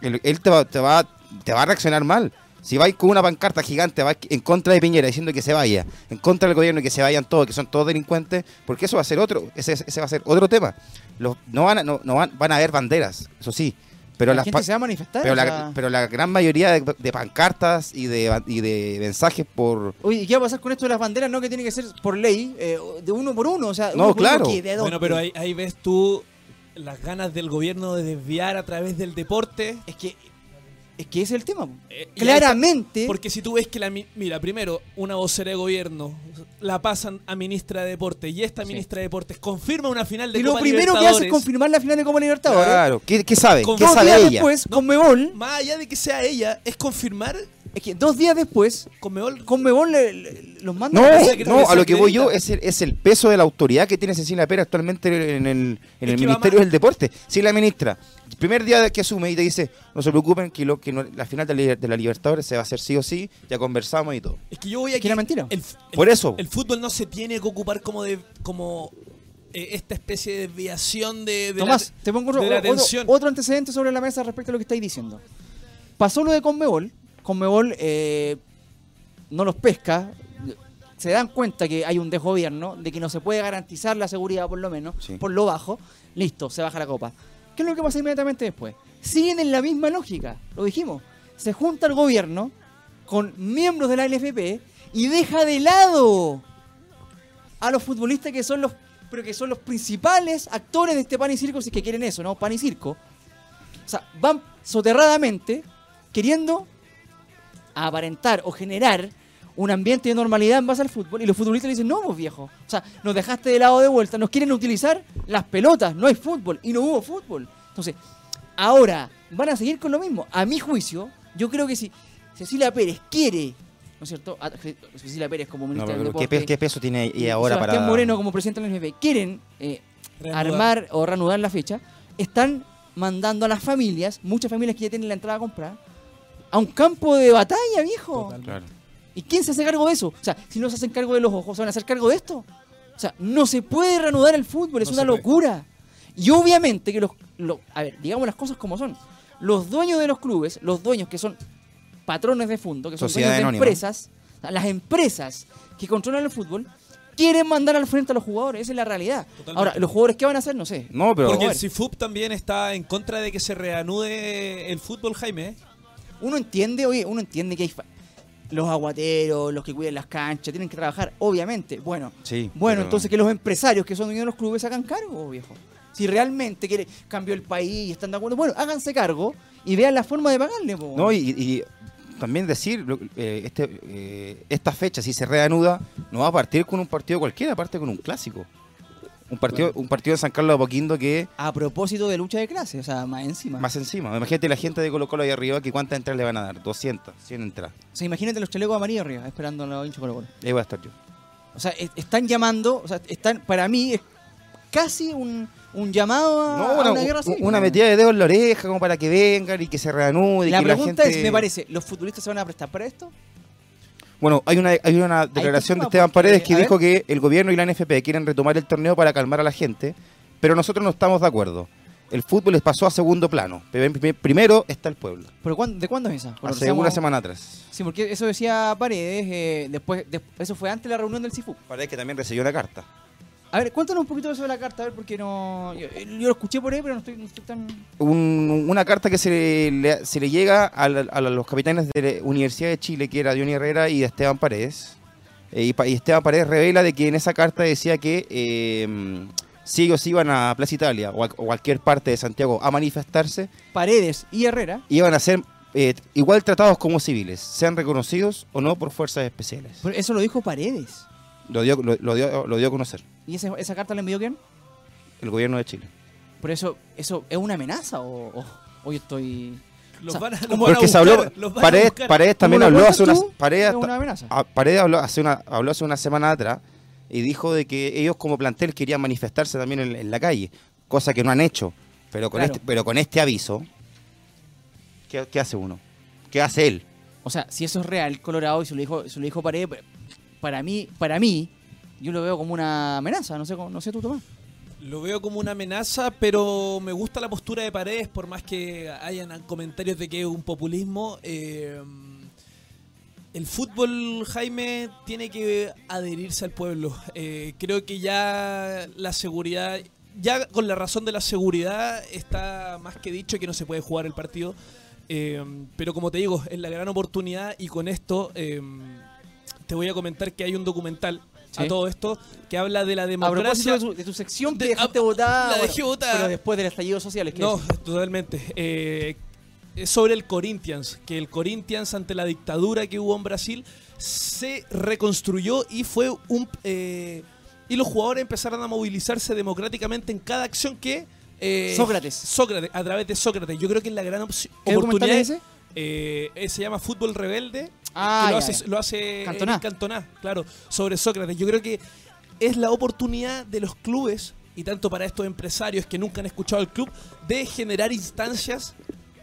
él, te, va, te, va, te va a reaccionar mal. Si vais con una pancarta gigante en contra de Piñera diciendo que se vaya, en contra del gobierno y que se vayan todos, que son todos delincuentes, porque eso va a ser otro, ese, ese va a ser otro tema. Los, no van a, no, van, van a haber banderas, eso sí, pero la gente se va a manifestar. Pero, la, gran mayoría de, pancartas y de, y de mensajes por. Oye, ¿y qué va a pasar con esto de las banderas? No, que tiene que ser por ley, eh, de uno por uno. O sea, no, claro. bueno, pero ahí, ahí ves tú las ganas del gobierno de desviar a través del deporte. Es que es que ese es el tema. Eh, Claramente. porque si tú ves que la. Mira, primero, una vocera de gobierno la pasan a ministra de Deportes y esta ministra de Deportes confirma una final de y lo primero que hace es confirmar la final de Copa Libertadores. Claro, ¿qué, sabe? ¿Qué sabe ella? después, con Mebol. Más allá de que sea ella, es confirmar es que dos días después, Conmebol, Conmebol los manda no, a No, a lo que voy yo es el, es el peso de la autoridad que tiene Cecilia Pérez actualmente en el, en el Ministerio del Deporte. Si la ministra, el primer día que asume y te dice, no se preocupen que, lo, que la final de la, Libertadores se va a hacer sí o sí, ya conversamos y todo. Es que yo voy a... Que era mentira. Por eso. El fútbol no se tiene que ocupar como de... como eh, esta especie de desviación de, Tomás, te pongo otro, otro, antecedente sobre la mesa respecto a lo que estáis diciendo. Pasó lo de Conmebol, Conmebol eh, no los pesca, se dan cuenta que hay un desgobierno, de que no se puede garantizar la seguridad por lo menos, por lo bajo, listo, se baja la copa. ¿Qué es lo que pasa inmediatamente después? Siguen en la misma lógica, lo dijimos. Se junta el gobierno con miembros de la NFP y deja de lado a los futbolistas que son los pero que son los principales actores de este pan y circo, si es que quieren eso, ¿no? Pan y circo. O sea, van soterradamente queriendo aparentar o generar un ambiente de normalidad en base al fútbol y los futbolistas le dicen, no, vos viejo, o sea, nos dejaste de lado de vuelta, nos quieren utilizar las pelotas, no hay fútbol y no hubo fútbol. Entonces, ahora van a seguir con lo mismo. A mi juicio, yo creo que si Cecilia Pérez quiere, ¿no es cierto? Cecilia Pérez como ministra no, ¿qué, peso tiene y ahora Sebastián para...? Moreno como presidente del NFP, quieren eh, armar o reanudar la fecha, están mandando a las familias, muchas familias que ya tienen la entrada a comprar, a un campo de batalla, viejo. ¿Y quién se hace cargo de eso? O sea, si no se hacen cargo de los ojos, ¿se van a hacer cargo de esto? O sea, no se puede reanudar el fútbol, es una locura. Y obviamente que los, A ver, digamos las cosas como son. Los dueños de los clubes, los dueños que son patrones de fondo, que son dueños de empresas, las empresas que controlan el fútbol, quieren mandar al frente a los jugadores, esa es la realidad. Ahora, los jugadores qué van a hacer, no sé. No, pero porque el CIFUP también está en contra de que se reanude el fútbol, Jaime. Uno entiende, oye, uno entiende que hay los aguateros, los que cuidan las canchas, tienen que trabajar, obviamente. Bueno, sí, bueno, entonces que los empresarios que son dueños de los clubes hagan cargo, viejo. Si realmente quiere cambió el país y están de acuerdo, bueno, háganse cargo y vean la forma de pagarle. No, y, también decir, eh, este, eh, esta fecha, si se reanuda, no va a partir con un partido cualquiera, aparte con un clásico. Un partido, un partido de San Carlos de Apoquindo que... A propósito de lucha de clases, o sea, más encima. Más encima. Imagínate la gente de Colo Colo ahí arriba, que ¿cuántas entradas le van a dar? 200, 100 entradas. O sea, imagínate los chalecos amarillos arriba, esperando a los hinchos Colo Colo. Ahí voy a estar yo. O sea, están llamando, o sea, están, para mí es casi un, un llamado a, una, guerra civil. Una metida de dedo en la oreja como para que vengan y que se reanude. La que pregunta la gente... es, me parece, ¿los futbolistas se van a prestar para esto? Bueno, hay una, hay una declaración de Esteban Paredes que dijo que el gobierno y la NFP quieren retomar el torneo para calmar a la gente, pero nosotros no estamos de acuerdo. El fútbol les pasó a segundo plano. Primero está el pueblo. ¿Pero ¿De cuándo es esa? Hace una semana atrás. Sí, porque eso decía Paredes, eh, después, eso fue antes de la reunión del CIFU. Paredes que también recibió una carta. A ver, cuéntanos un poquito de de la carta, a ver, porque no. Yo, lo escuché por ahí, pero no estoy, tan. una carta que se le, se le llega a, los capitanes de la Universidad de Chile, que era Johnny Herrera y Esteban Paredes. Eh, y, Esteban Paredes revela de que en esa carta decía que eh, si ellos iban a Plaza Italia o a, cualquier parte de Santiago a manifestarse. Paredes y Herrera. Iban a ser eh, igual tratados como civiles, sean reconocidos o no por fuerzas especiales. eso lo dijo Paredes. Lo dio, lo, dio, lo dio a conocer. ¿Y esa, esa carta la envió quién? El gobierno de Chile. ¿Por eso, eso es una amenaza o, o, yo estoy...? Los van a, porque se habló, Paredes, también habló hace unas, Paredes, una amenaza. Paredes habló hace una, habló hace una semana atrás y dijo de que ellos como plantel querían manifestarse también en, la calle, cosa que no han hecho. Pero con, este, pero con este aviso, ¿qué, hace uno? ¿Qué hace él? O sea, si eso es real, Colorado, y se lo dijo, se lo dijo Paredes, para mí, para mí, yo lo veo como una amenaza, no sé, no sé tú, Tomás. Lo veo como una amenaza, pero me gusta la postura de Paredes, por más que hayan comentarios de que es un populismo. Eh, el fútbol, Jaime, tiene que adherirse al pueblo. Eh, creo que ya la seguridad, ya con la razón de la seguridad, está más que dicho que no se puede jugar el partido. Eh, pero como te digo, es la gran oportunidad y con esto te voy a comentar que hay un documental a todo esto que habla de la democracia. de, tu, sección que dejaste votar. La dejé votar. Pero después del estallido social. Es que no, totalmente sobre el Corinthians, que el Corinthians ante la dictadura que hubo en Brasil se reconstruyó y fue un eh, y los jugadores empezaron a movilizarse democráticamente en cada acción que eh, Sócrates. Sócrates, a través de Sócrates. Yo creo que es la gran oportunidad. ese? Eh, se llama Fútbol Rebelde. Ah, lo, hace, lo hace Cantoná. claro, sobre Sócrates. Yo creo que es la oportunidad de los clubes, y tanto para estos empresarios que nunca han escuchado el club, de generar instancias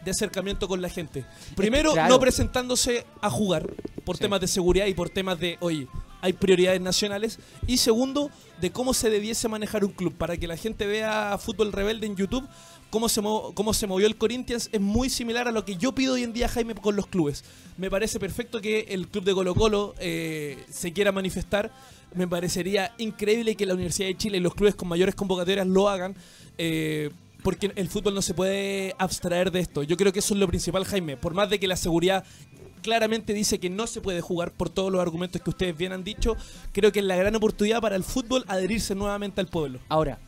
de acercamiento con la gente. Primero, no presentándose a jugar por temas de seguridad y por temas de, oye, hay prioridades nacionales. Y segundo, de cómo se debiese manejar un club. Para que la gente vea Fútbol Rebelde en YouTube, cómo se, cómo se movió el Corinthians es muy similar a lo que yo pido hoy en día, Jaime, con los clubes. Me parece perfecto que el club de Colo Colo eh, se quiera manifestar. Me parecería increíble que la Universidad de Chile y los clubes con mayores convocatorias lo hagan. Eh, porque el fútbol no se puede abstraer de esto. Yo creo que eso es lo principal, Jaime. Por más de que la seguridad claramente dice que no se puede jugar por todos los argumentos que ustedes bien han dicho, creo que es la gran oportunidad para el fútbol adherirse nuevamente al pueblo. Ahora,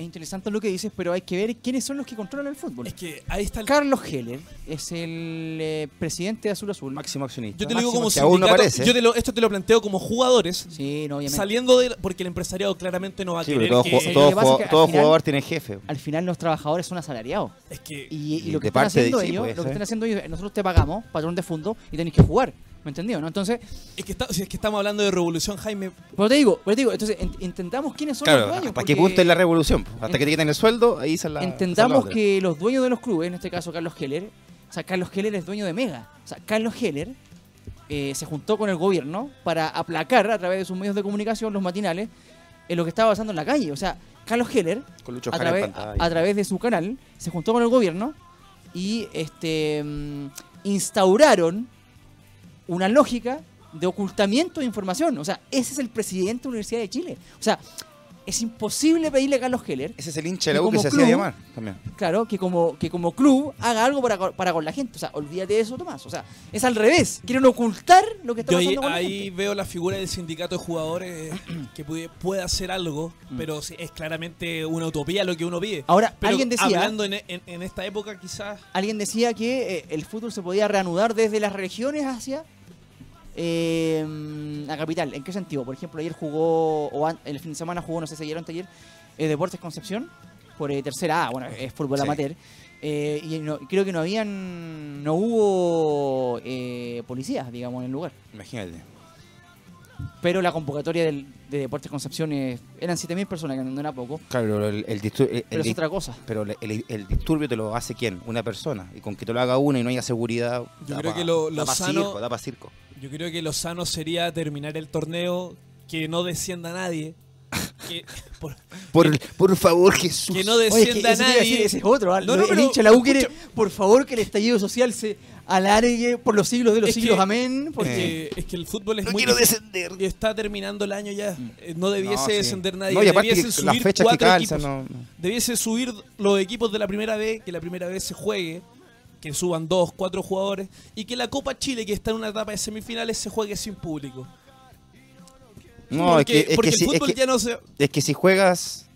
es interesante lo que dices, pero hay que ver quiénes son los que controlan el fútbol. Es que ahí está el... Carlos Heller es el eh, presidente de Azul Azul. Máximo accionista. Yo te lo digo como sindicato, yo te lo, esto te lo planteo como jugadores. Sí, no, obviamente. Saliendo de... Porque el empresariado claramente no va a querer todo, que... Todo, jugador tiene jefe. Al final los trabajadores son asalariados. Es que... Y, lo que están haciendo ellos, lo que están haciendo ellos, nosotros te pagamos, patrón de fondo, y tenéis que jugar. ¿Me entendió? ¿no? Entonces. Es que, si es que estamos hablando de revolución, Jaime. Pero te digo, pero te digo, entonces intentamos quiénes son los dueños. ¿Hasta qué punto es la revolución? Hasta que te quiten el sueldo, ahí se la. Entendamos que los dueños de los clubes, en este caso Carlos Heller, o sea, Carlos Heller es dueño de Mega. O sea, Carlos Heller eh, se juntó con el gobierno para aplacar a través de sus medios de comunicación, los matinales, en lo que estaba pasando en la calle. O sea, Carlos Heller, a, través, a, través de su canal, se juntó con el gobierno y este mm, instauraron una lógica de ocultamiento de información. O sea, ese es el presidente de la Universidad de Chile. O sea, es imposible pedirle a Carlos Heller. Ese es el hincha de la U que se hacía llamar también. Claro, que como, que como club haga algo para, para con la gente. O sea, olvídate de eso, Tomás. O sea, es al revés. Quieren ocultar lo que está pasando ahí, con la Ahí veo la figura del sindicato de jugadores que puede, puede hacer algo, mm. pero es claramente una utopía lo que uno pide. Ahora, alguien decía. Hablando en, en, esta época, quizás. Alguien decía que eh, el fútbol se podía reanudar desde las regiones hacia eh, la capital. ¿En qué sentido? Por ejemplo, ayer jugó, o el fin de semana jugó, no sé si ayer o anteayer, eh, Deportes Concepción, por eh, tercera A, bueno, es fútbol amateur. Eh, y creo que no habían, no hubo policías, digamos, en el lugar. Imagínate. Pero la convocatoria del, de Deportes Concepción eran 7.000 personas, que no era poco. Claro, el, el, pero es otra cosa. Pero el, disturbio te lo hace quién? Una persona. Y con que te lo haga una y no haya seguridad. Yo creo que lo, da circo, da para circo. Yo creo que lo sano sería terminar el torneo, que no descienda nadie. Por, por, favor, Jesús. Que no descienda nadie. ese es otro. No, no, el hincha la U quiere, por favor, que el estallido social se alargue por los siglos de los siglos. amén. Porque es que el fútbol es no muy. quiero descender. Y está terminando el año ya. Mm. Eh, no debiese descender nadie. No, y aparte subir las fechas que calzan, Debiese subir los equipos de la primera vez, que la primera vez se juegue que suban dos, cuatro jugadores y que la Copa Chile, que está en una etapa de semifinales, se juegue sin público. No, es que, el fútbol ya no se... Es que si juegas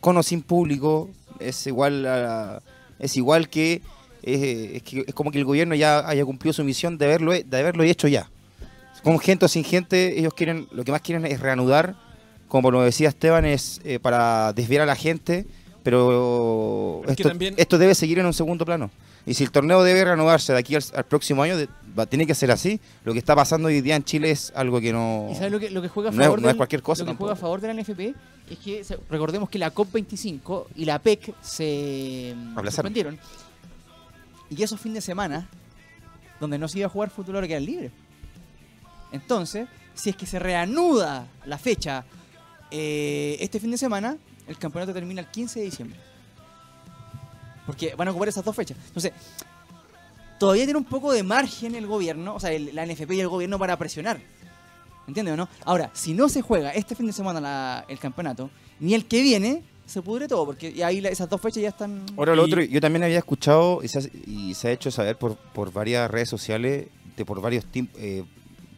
con o sin público, es igual a, es igual que es, que es como que el gobierno ya haya cumplido su misión de haberlo, de haberlo hecho ya. Con gente o sin gente, ellos quieren, lo que más quieren es reanudar, como lo decía Esteban, es eh, para desviar a la gente pero esto, debe seguir en un segundo plano. Y si el torneo debe renovarse de aquí al, próximo año, tiene que ser así. Lo que está pasando hoy día en Chile es algo que no. ¿Y sabes lo que, lo que juega a favor no, es, cualquier cosa. Lo que juega a favor de la NFP es que recordemos que la COP25 y la PEC se suspendieron. Y esos fines de semana, donde no se iba a jugar fútbol, ahora quedan libres. Entonces, si es que se reanuda la fecha eh, este fin de semana, el campeonato termina el 15 de diciembre. Porque van a ocupar esas dos fechas. Entonces, todavía tiene un poco de margen el gobierno, o sea, la NFP y el gobierno para presionar. ¿Entiendes o no? Ahora, si no se juega este fin de semana el campeonato, ni el que viene, se pudre todo, porque ahí esas dos fechas ya están... Ahora, lo otro, yo también había escuchado y se ha, hecho saber por, por varias redes sociales, de por varios eh,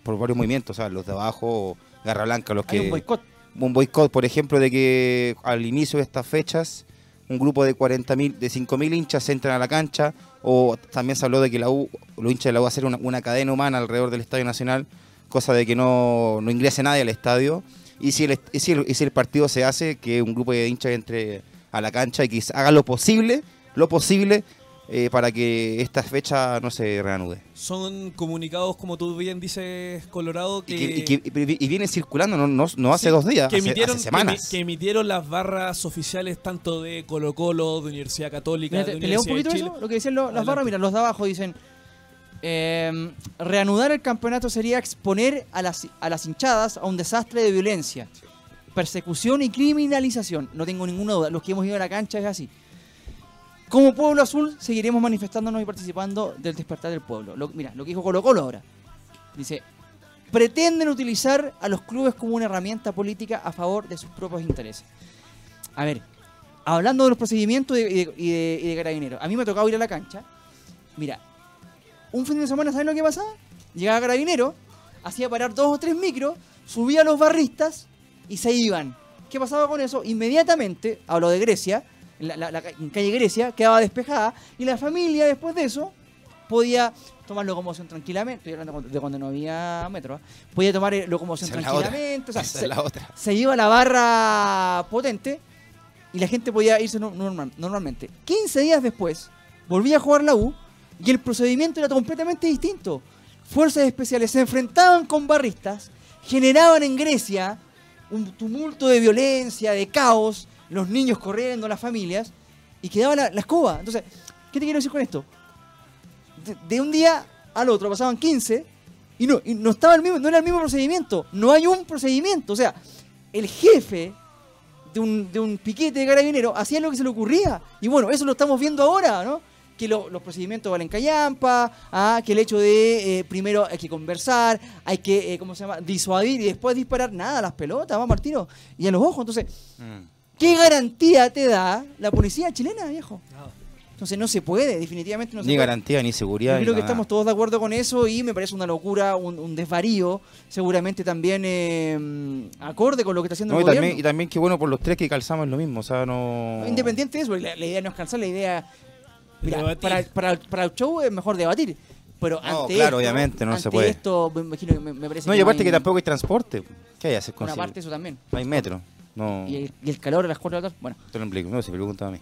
por varios movimientos, o sea, los de abajo, Garra Blanca, los que... un boicot un boicot, por ejemplo, de que al inicio de estas fechas un grupo de 40.000, de 5.000 hinchas entran a la cancha, o también se habló de que la U, los hinchas de la U hacer una, una cadena humana alrededor del Estadio Nacional, cosa de que no, no ingrese nadie al estadio. Y si, el, si, el, y si el partido se hace, que un grupo de hinchas entre a la cancha y que haga lo posible, lo posible eh, para que esta fecha no se reanude. Son comunicados, como tú bien dices, Colorado, que... Y, viene circulando, no, no, hace dos días, que emitieron, semanas. Que, emitieron las barras oficiales tanto de Colo Colo, de Universidad Católica, de Universidad un poquito Eso? Lo que decían las barras, mira, los de abajo dicen... Em, reanudar el campeonato sería exponer a las, a las hinchadas a un desastre de violencia, persecución y criminalización. No tengo ninguna duda, los que hemos ido a la cancha es así. Como Pueblo Azul seguiremos manifestándonos y participando del despertar del pueblo. mira, lo que dijo Colo Colo ahora. Dice, pretenden utilizar a los clubes como una herramienta política a favor de sus propios intereses. A ver, hablando de los procedimientos y de, carabineros, a mí me ha tocado ir a la cancha. Mira, un fin de semana, ¿saben lo que pasaba? Llegaba carabinero, hacía parar dos o tres micros, subía a los barristas y se iban. ¿Qué pasaba con eso? Inmediatamente, hablo de Grecia, la, calle Grecia quedaba despejada y la familia después de eso podía tomar locomoción tranquilamente, estoy hablando de cuando no había metro, ¿ah? podía tomar eh, locomoción tranquilamente, se, iba la barra potente y la gente podía irse normalmente. 15 días después, volvía a jugar la U y el procedimiento era completamente distinto. Fuerzas especiales se enfrentaban con barristas, generaban en Grecia un tumulto de violencia, de caos, los niños corriendo, las familias, y quedaba la, escoba. Entonces, ¿qué te quiero decir con esto? De, un día al otro pasaban 15 y no, no estaba el mismo, no era el mismo procedimiento. No hay un procedimiento. O sea, el jefe de un, piquete de carabinero hacía lo que se le ocurría. Y bueno, eso lo estamos viendo ahora, ¿no? que los procedimientos valen callampa, ¿ah? que el hecho de eh, primero hay que conversar, hay que, eh, ¿cómo se llama?, disuadir y después disparar nada las pelotas, va Martino, y a los ojos. Entonces, mm. ¿Qué garantía te da la policía chilena, viejo? Entonces no se puede, definitivamente no se ni puede. Ni garantía, ni seguridad. Yo creo que estamos todos de acuerdo con eso y me parece una locura, un, desvarío, seguramente también eh, acorde con lo que está haciendo el y gobierno. También, y también que bueno por los tres que calzamos lo mismo, o sea, no... Independiente de eso, la, idea no es cansar, la idea... para, para, para, el show es mejor debatir. Pero no, claro, obviamente, no se puede. esto, me imagino me, parece No, y aparte que tampoco hay transporte. ¿Qué hay que hacer con Una parte eso también. No hay metro. Y, el, calor a las 4 de la tarde. Bueno. Te lo no, se pregunta a mí.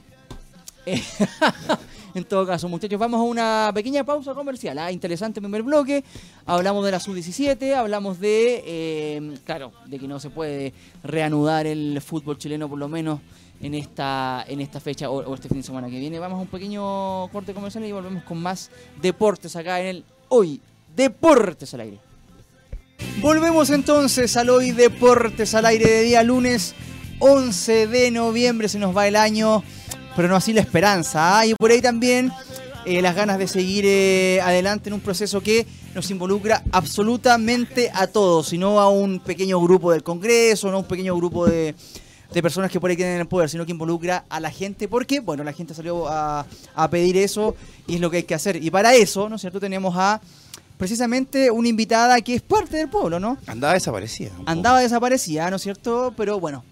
en todo caso, muchachos, vamos a una pequeña pausa comercial. ¿ah? Interesante primer bloque. Hablamos de la sub-17, hablamos de, eh, claro, de que no se puede reanudar el fútbol chileno por lo menos en esta, en esta fecha o, este fin de semana que viene. Vamos a un pequeño corte comercial y volvemos con más deportes acá en el Hoy Deportes al Aire. Volvemos entonces al Hoy Deportes al Aire de día lunes 11 de noviembre se nos va el año, pero no así la esperanza. ¿ah? Y por ahí también eh, las ganas de seguir eh, adelante en un proceso que nos involucra absolutamente a todos, y no a un pequeño grupo del Congreso, no a un pequeño grupo de, personas que por ahí tienen el poder, sino que involucra a la gente, porque, bueno, la gente salió a, a pedir eso y es lo que hay que hacer. Y para eso, ¿no es cierto?, tenemos a precisamente una invitada que es parte del pueblo, ¿no? Andaba desaparecida. Andaba desaparecida, ¿no es cierto? Pero bueno,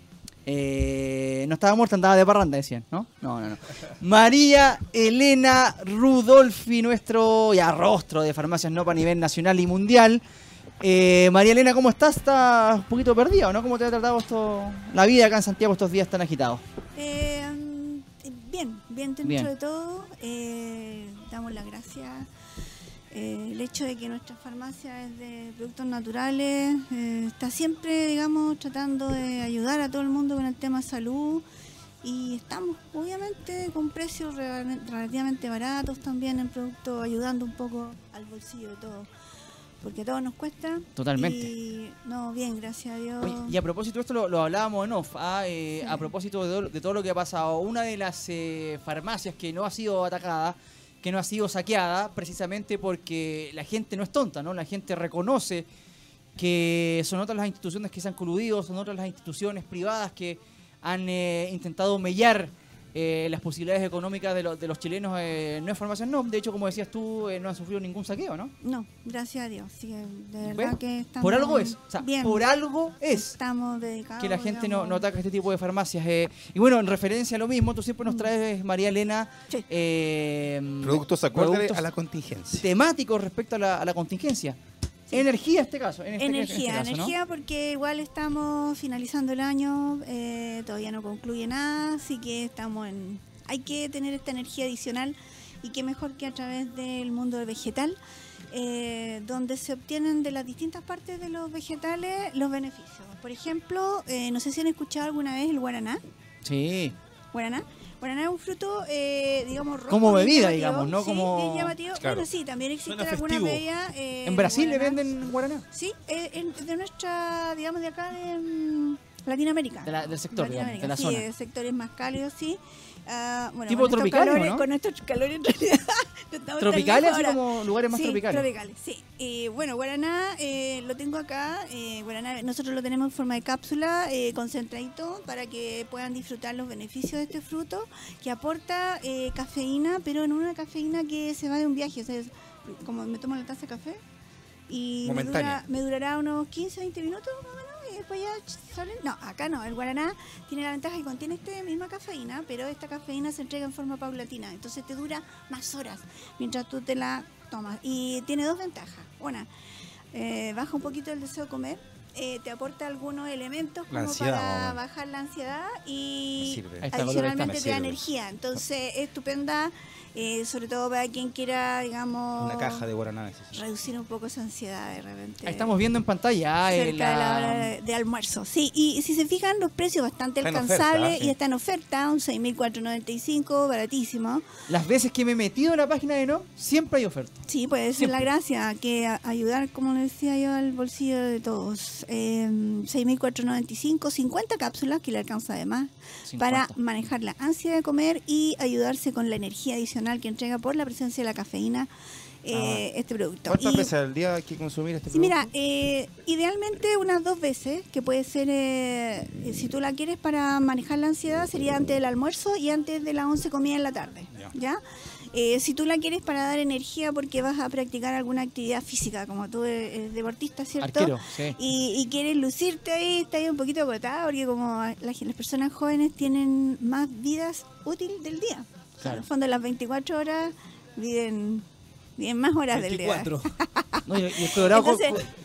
eh, no estaba muerta, andaba de parranda, decían, ¿no? No, no, no. María Elena Rudolfi, nuestro ya rostro de farmacias NOP a nivel nacional y mundial. Eh, María Elena, ¿cómo estás? ¿Estás un poquito perdida, no? ¿Cómo te ha tratado esto, la vida acá en Santiago estos días tan agitados? Eh, bien, bien dentro de todo. Eh, damos las gracias. Eh, el hecho de que nuestra farmacia es de productos naturales eh, está siempre, digamos, tratando de ayudar a todo el mundo con el tema salud y estamos obviamente con precios relativamente baratos también en productos, ayudando un poco al bolsillo de todos porque todo nos cuesta. Totalmente. Y, no, bien, gracias a Dios. y a propósito de esto, lo, hablábamos en off, ¿ah? eh, a propósito de, todo lo que ha pasado, una de las farmacias que no ha sido atacada, que no ha sido saqueada, precisamente porque la gente no es tonta, ¿no? La gente reconoce que son otras las instituciones que se han coludido, son otras las instituciones privadas que han eh, intentado mellar eh, las posibilidades económicas de, de los chilenos eh, no es formación, no. De hecho, como decías tú, eh, no han sufrido ningún saqueo, ¿no? No, gracias a Dios. Sí, de verdad que estamos Por algo es. por algo es. Estamos dedicados. Que la gente no, no, ataca este tipo de farmacias. y bueno, en referencia a lo mismo, tú siempre nos mm. traes, María Elena, productos acordes a la contingencia. Temáticos respecto a la, a la contingencia. Energía en este caso. En este, energía, este energía porque igual estamos finalizando el año, eh, todavía no concluye nada, así que estamos en... Hay que tener esta energía adicional y qué mejor que a través del mundo vegetal, eh, donde se obtienen de las distintas partes de los vegetales los beneficios. Por ejemplo, eh, no sé si han escuchado alguna vez el guaraná. Sí. Guaraná. Guaraná es un fruto, eh, digamos, rojo. Como bebida, digamos, ¿no? como... llamativo. Bueno, sí, también existe alguna bebida. Eh, ¿En Brasil le venden guaraná? Sí, eh, de nuestra, digamos, de acá de Latinoamérica. del sector, digamos, de la sí, zona. Sí, sectores más cálidos, sí. Uh, bueno, tipo tropical, ¿no? Con nuestros calores en realidad. ¿Tropicales? Así como lugares más sí, tropicales. tropicales, sí. Eh, bueno, Guaraná eh, lo tengo acá. Eh, Guaraná, nosotros lo tenemos en forma de cápsula, eh, concentradito, para que puedan disfrutar los beneficios de este fruto, que aporta eh, cafeína, pero en una cafeína que se va de un viaje. O sea, como me tomo la taza de café y me, dura, me durará unos 15, 20 minutos más después ya salen. No, acá no. El guaraná tiene la ventaja que contiene esta misma cafeína, pero esta cafeína se entrega en forma paulatina. Entonces te dura más horas mientras tú te la tomas. Y tiene dos ventajas. Una, eh, baja un poquito el deseo de comer. Eh, te aporta algunos elementos como para bajar la ansiedad y adicionalmente te da energía. Entonces es estupenda eh, sobre todo para quien quiera, digamos... Una caja de guaraná. Reducir un poco esa ansiedad de repente. estamos viendo en pantalla. Cerca de la hora de, almuerzo. Sí, y si se fijan, los precios bastante alcanzables y está en oferta, un 6.495, baratísimo. Las veces que me he metido en la página de No, siempre hay oferta. Sí, puede ser la gracia, que ayudar, como le decía yo, al bolsillo de todos. Eh, 6.495, 50 cápsulas que le alcanza además para manejar la ansia de comer y ayudarse con la energía adicional que entrega por la presencia de la cafeína eh, ah. este producto. ¿Cuántas veces al día hay que consumir este sí, Mira, eh, idealmente unas dos veces, que puede ser, eh, si tú la quieres para manejar la ansiedad, sería antes del almuerzo y antes de las 11 comida en la tarde. ¿ya? Eh, si tú la quieres para dar energía porque vas a practicar alguna actividad física, como tú eres deportista, ¿cierto? y, quieres lucirte ahí, está ahí un poquito agotada porque como las, personas jóvenes tienen más vidas útiles del día. En el fondo, las 24 horas viven Bien, más horas del día. no, y, el colorado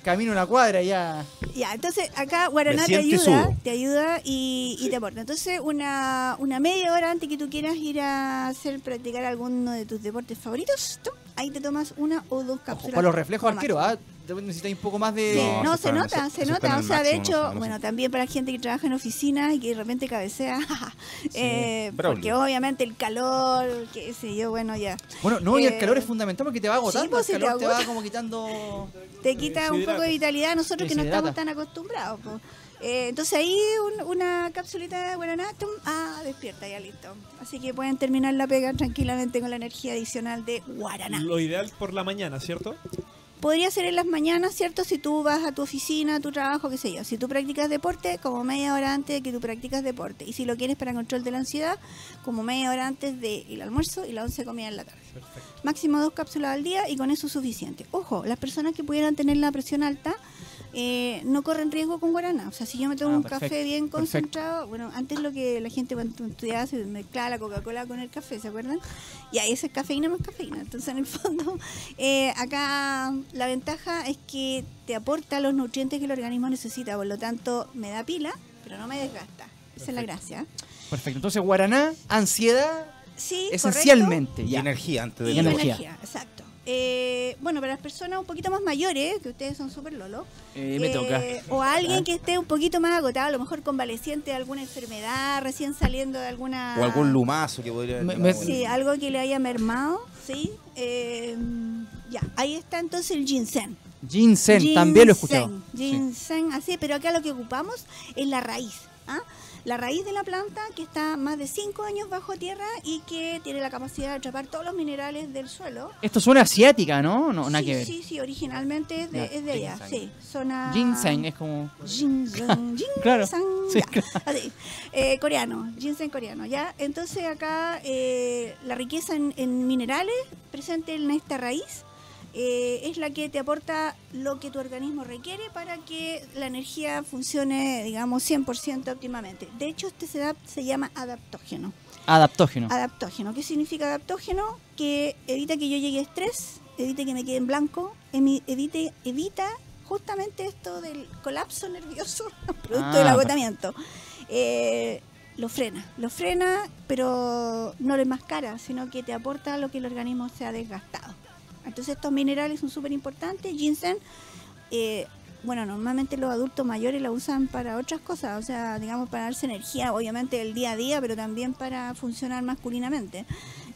camino una cuadra ya. Ya, entonces acá Guaraná te ayuda, te ayuda y, y, te aporta. Entonces, una, una media hora antes que tú quieras ir a hacer practicar alguno de tus deportes favoritos, ahí te tomas una o dos cápsulas. para los reflejos arquero, ¿ah? Necesitas un poco más de... no, se, nota, se nota. O sea, de hecho, bueno, también para gente que trabaja en oficinas y que de repente cabecea, eh, porque obviamente el calor, qué sé yo, bueno, ya. Bueno, no, y el calor es eh, fundamental porque te va agotando, pues, el calor te, va como quitando... Te quita un poco de vitalidad a nosotros que no estamos tan acostumbrados. Eh, entonces ahí una capsulita de guaraná, ah, despierta, ya listo. Así que pueden terminar la pega tranquilamente con la energía adicional de guaraná. Lo ideal por la mañana, ¿cierto? Podría ser en las mañanas, ¿cierto? Si tú vas a tu oficina, a tu trabajo, qué sé yo. Si tú practicas deporte, como media hora antes de que tú practicas deporte. Y si lo quieres para control de la ansiedad, como media hora antes del almuerzo y la once comida en la tarde. Máximo dos cápsulas al día y con eso es suficiente. Ojo, las personas que pudieran tener la presión alta, eh, no corren riesgo con guaraná. O sea, si yo me tomo ah, un café bien concentrado, bueno, antes lo que la gente cuando estudiaba se mezclaba la Coca-Cola con el café, ¿se acuerdan? Y ahí esa es cafeína más cafeína. Entonces, en el fondo, eh, acá la ventaja es que te aporta los nutrientes que el organismo necesita, por lo tanto, me da pila, pero no me desgasta. Esa es la gracia. Perfecto. Entonces, guaraná, ansiedad Sí, esencialmente. Y energía antes de y energía. exacto. Eh, bueno, para las personas un poquito más mayores, que ustedes son súper lolo, eh, me toca. o alguien que esté un poquito más agotado, a lo mejor convaleciente de alguna enfermedad, recién saliendo de alguna... O algún lumazo que podría... sí, algo que le haya mermado, ¿sí? Eh, ya, ahí está entonces el ginseng. Ginseng, también lo he escuchado. Ginseng, así, pero acá lo que ocupamos es la raíz. ¿ah? La raíz de la planta que está más de 5 años bajo tierra y que tiene la capacidad de atrapar todos los minerales del suelo. Esto suena asiática, ¿no? no sí, que Sí, sí, originalmente es de, es de allá. Sí, zona... Ginseng es como... Ginseng, ginseng. claro. Sí, eh, coreano, ginseng coreano, ¿ya? Entonces acá eh, la riqueza en, en minerales presente en esta raíz eh, es la que te aporta lo que tu organismo requiere para que la energía funcione, digamos, 100% óptimamente. De hecho, este setup se llama adaptógeno. Adaptógeno. Adaptógeno. ¿Qué significa adaptógeno? Que evita que yo llegue a estrés, evita que me quede en blanco, evite, evita justamente esto del colapso nervioso producto del ah, agotamiento. Eh, lo frena, lo frena, pero no lo enmascara, sino que te aporta lo que el organismo se ha desgastado. Entonces estos minerales son súper importantes. Ginseng, eh, bueno, normalmente los adultos mayores la usan para otras cosas, o sea, digamos, para darse energía, obviamente, del día a día, pero también para funcionar masculinamente.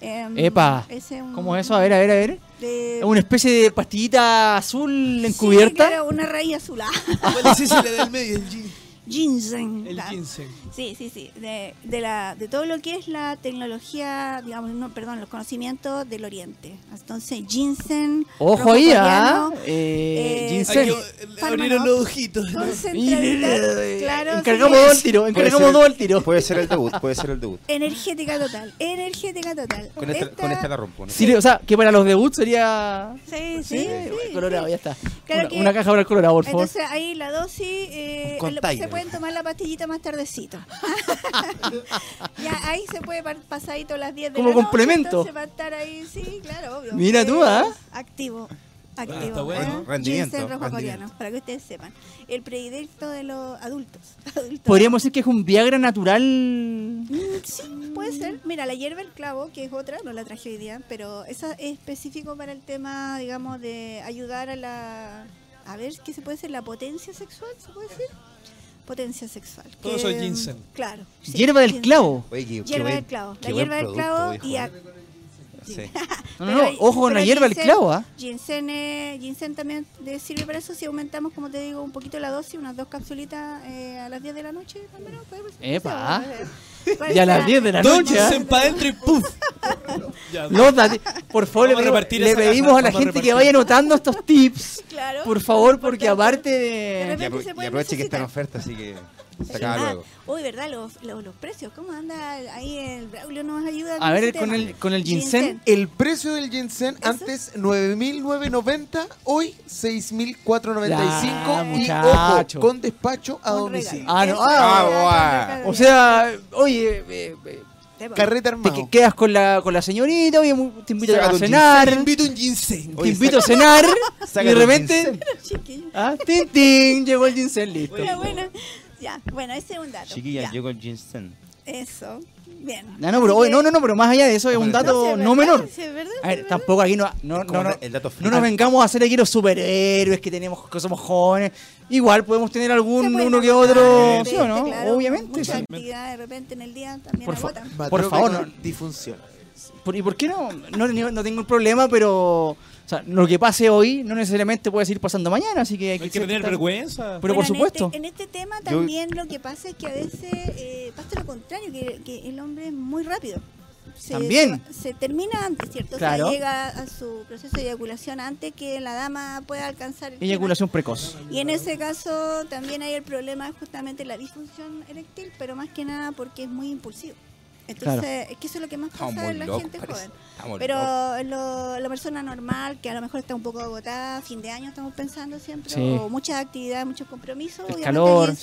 Em, Epa, ¿cómo es eso? A ver, a ver, a ver. Es una especie de pastillita azul encubierta. Sí, claro, una raíz azulada. ¿Cuál es ese del medio? El ginseng. El ginseng. Sí, sí, sí. De, de, la, de todo lo que es la tecnología, digamos, no, perdón, los conocimientos del Oriente. Entonces, ginseng. Ojo ahí, ¿ah? Eh, eh, ginseng. Abrieron los ojitos. Claro. Encargamos dos al tiro. Encargamos dos al tiro. Puede ser el debut, puede ser el debut. Energética total. Energética total. Con esta, con esta la rompo. Sí, o sea, que para los debuts sería. Sí, sí. sí, colorado, ya está. una, caja para el colorado, por favor. Entonces, ahí la dosis. Eh, se pueden tomar la pastillita más tardecito. ya ahí se puede pasadito las 10 de Como la noche. complemento. va a estar ahí, sí, claro, obvio. Mira tú, ¿ah? Activo. Activo. Ah, bueno. Rendimiento. rojo coreano, para que ustedes sepan. El predilecto de los adultos. Podríamos decir que es un Viagra natural. Mm, sí, puede ser. Mira, la hierba el clavo, que es otra, no la traje hoy día, pero esa es específico para el tema, digamos, de ayudar a la. A ver, ¿qué se puede ser? ¿La potencia sexual? ¿Se puede decir? Potencia sexual. Todo eso es ginseng. Claro. hierba del clavo. hierba del clavo. La hierba del clavo y... No, no, ojo con la hierba del clavo, ¿ah? Ginseng, ginseng también sirve para eso si aumentamos, como te digo, un poquito la dosis, unas dos capsulitas eh, a las 10 de la noche. Epa. Y a las 10 de la noche. ¿ah? para adentro y ¡puf! por favor, le, pedimos a la gente que vaya anotando estos tips. Claro. Por favor, porque aparte de. Y, aproveche que está en oferta, así que. Se acaba luego. Uy, ¿verdad? Los, los, precios. ¿Cómo anda ahí el Braulio? ¿Nos ayuda? A ver, con el, con el ginseng. El precio del ginseng antes 9.990, hoy 6.495. Y ojo, con despacho a domicilio. Ah, no. Ah, O sea, oye. Eh, eh, Carreta armado. Te quedas con la, con la señorita, oye, te invito a cenar. Te invito un ginseng. Te invito a cenar. y de repente. Ah, tin, tin, llegó el ginseng, listo. Buena, buena. Ya, bueno, ese es un dato. Chiquilla, llegó el ginseng. Eso. Bien. No, no, pero, no, no, no, pero más allá de eso es un dato no, menor. Sí, verdad, a ver, tampoco aquí no, no, no, no, nos vengamos a hacer aquí los superhéroes que tenemos, que somos jóvenes. Igual podemos tener algún uno que otro, ¿sí o no? Obviamente. Mucha actividad de repente en el día también por, por favor, no. Disfunción. ¿Y por qué no? No, no tengo un problema, pero sea, lo que pase hoy no necesariamente puede seguir pasando mañana, así que hay, que, tener vergüenza. Pero por supuesto. En este, tema también lo que pasa es que a veces eh, pasa lo contrario, que, el hombre es muy rápido. también. Se, termina antes, ¿cierto? Claro. O sea, llega a su proceso de eyaculación antes que la dama pueda alcanzar. El eyaculación precoz. Y en ese caso también hay el problema justamente la disfunción eréctil, pero más que nada porque es muy impulsivo. Entonces, es que eso es lo que más pasa en la gente joven. Pero la persona normal, que a lo mejor está un poco agotada, fin de año estamos pensando siempre, o muchas actividades, muchos compromisos, el calor,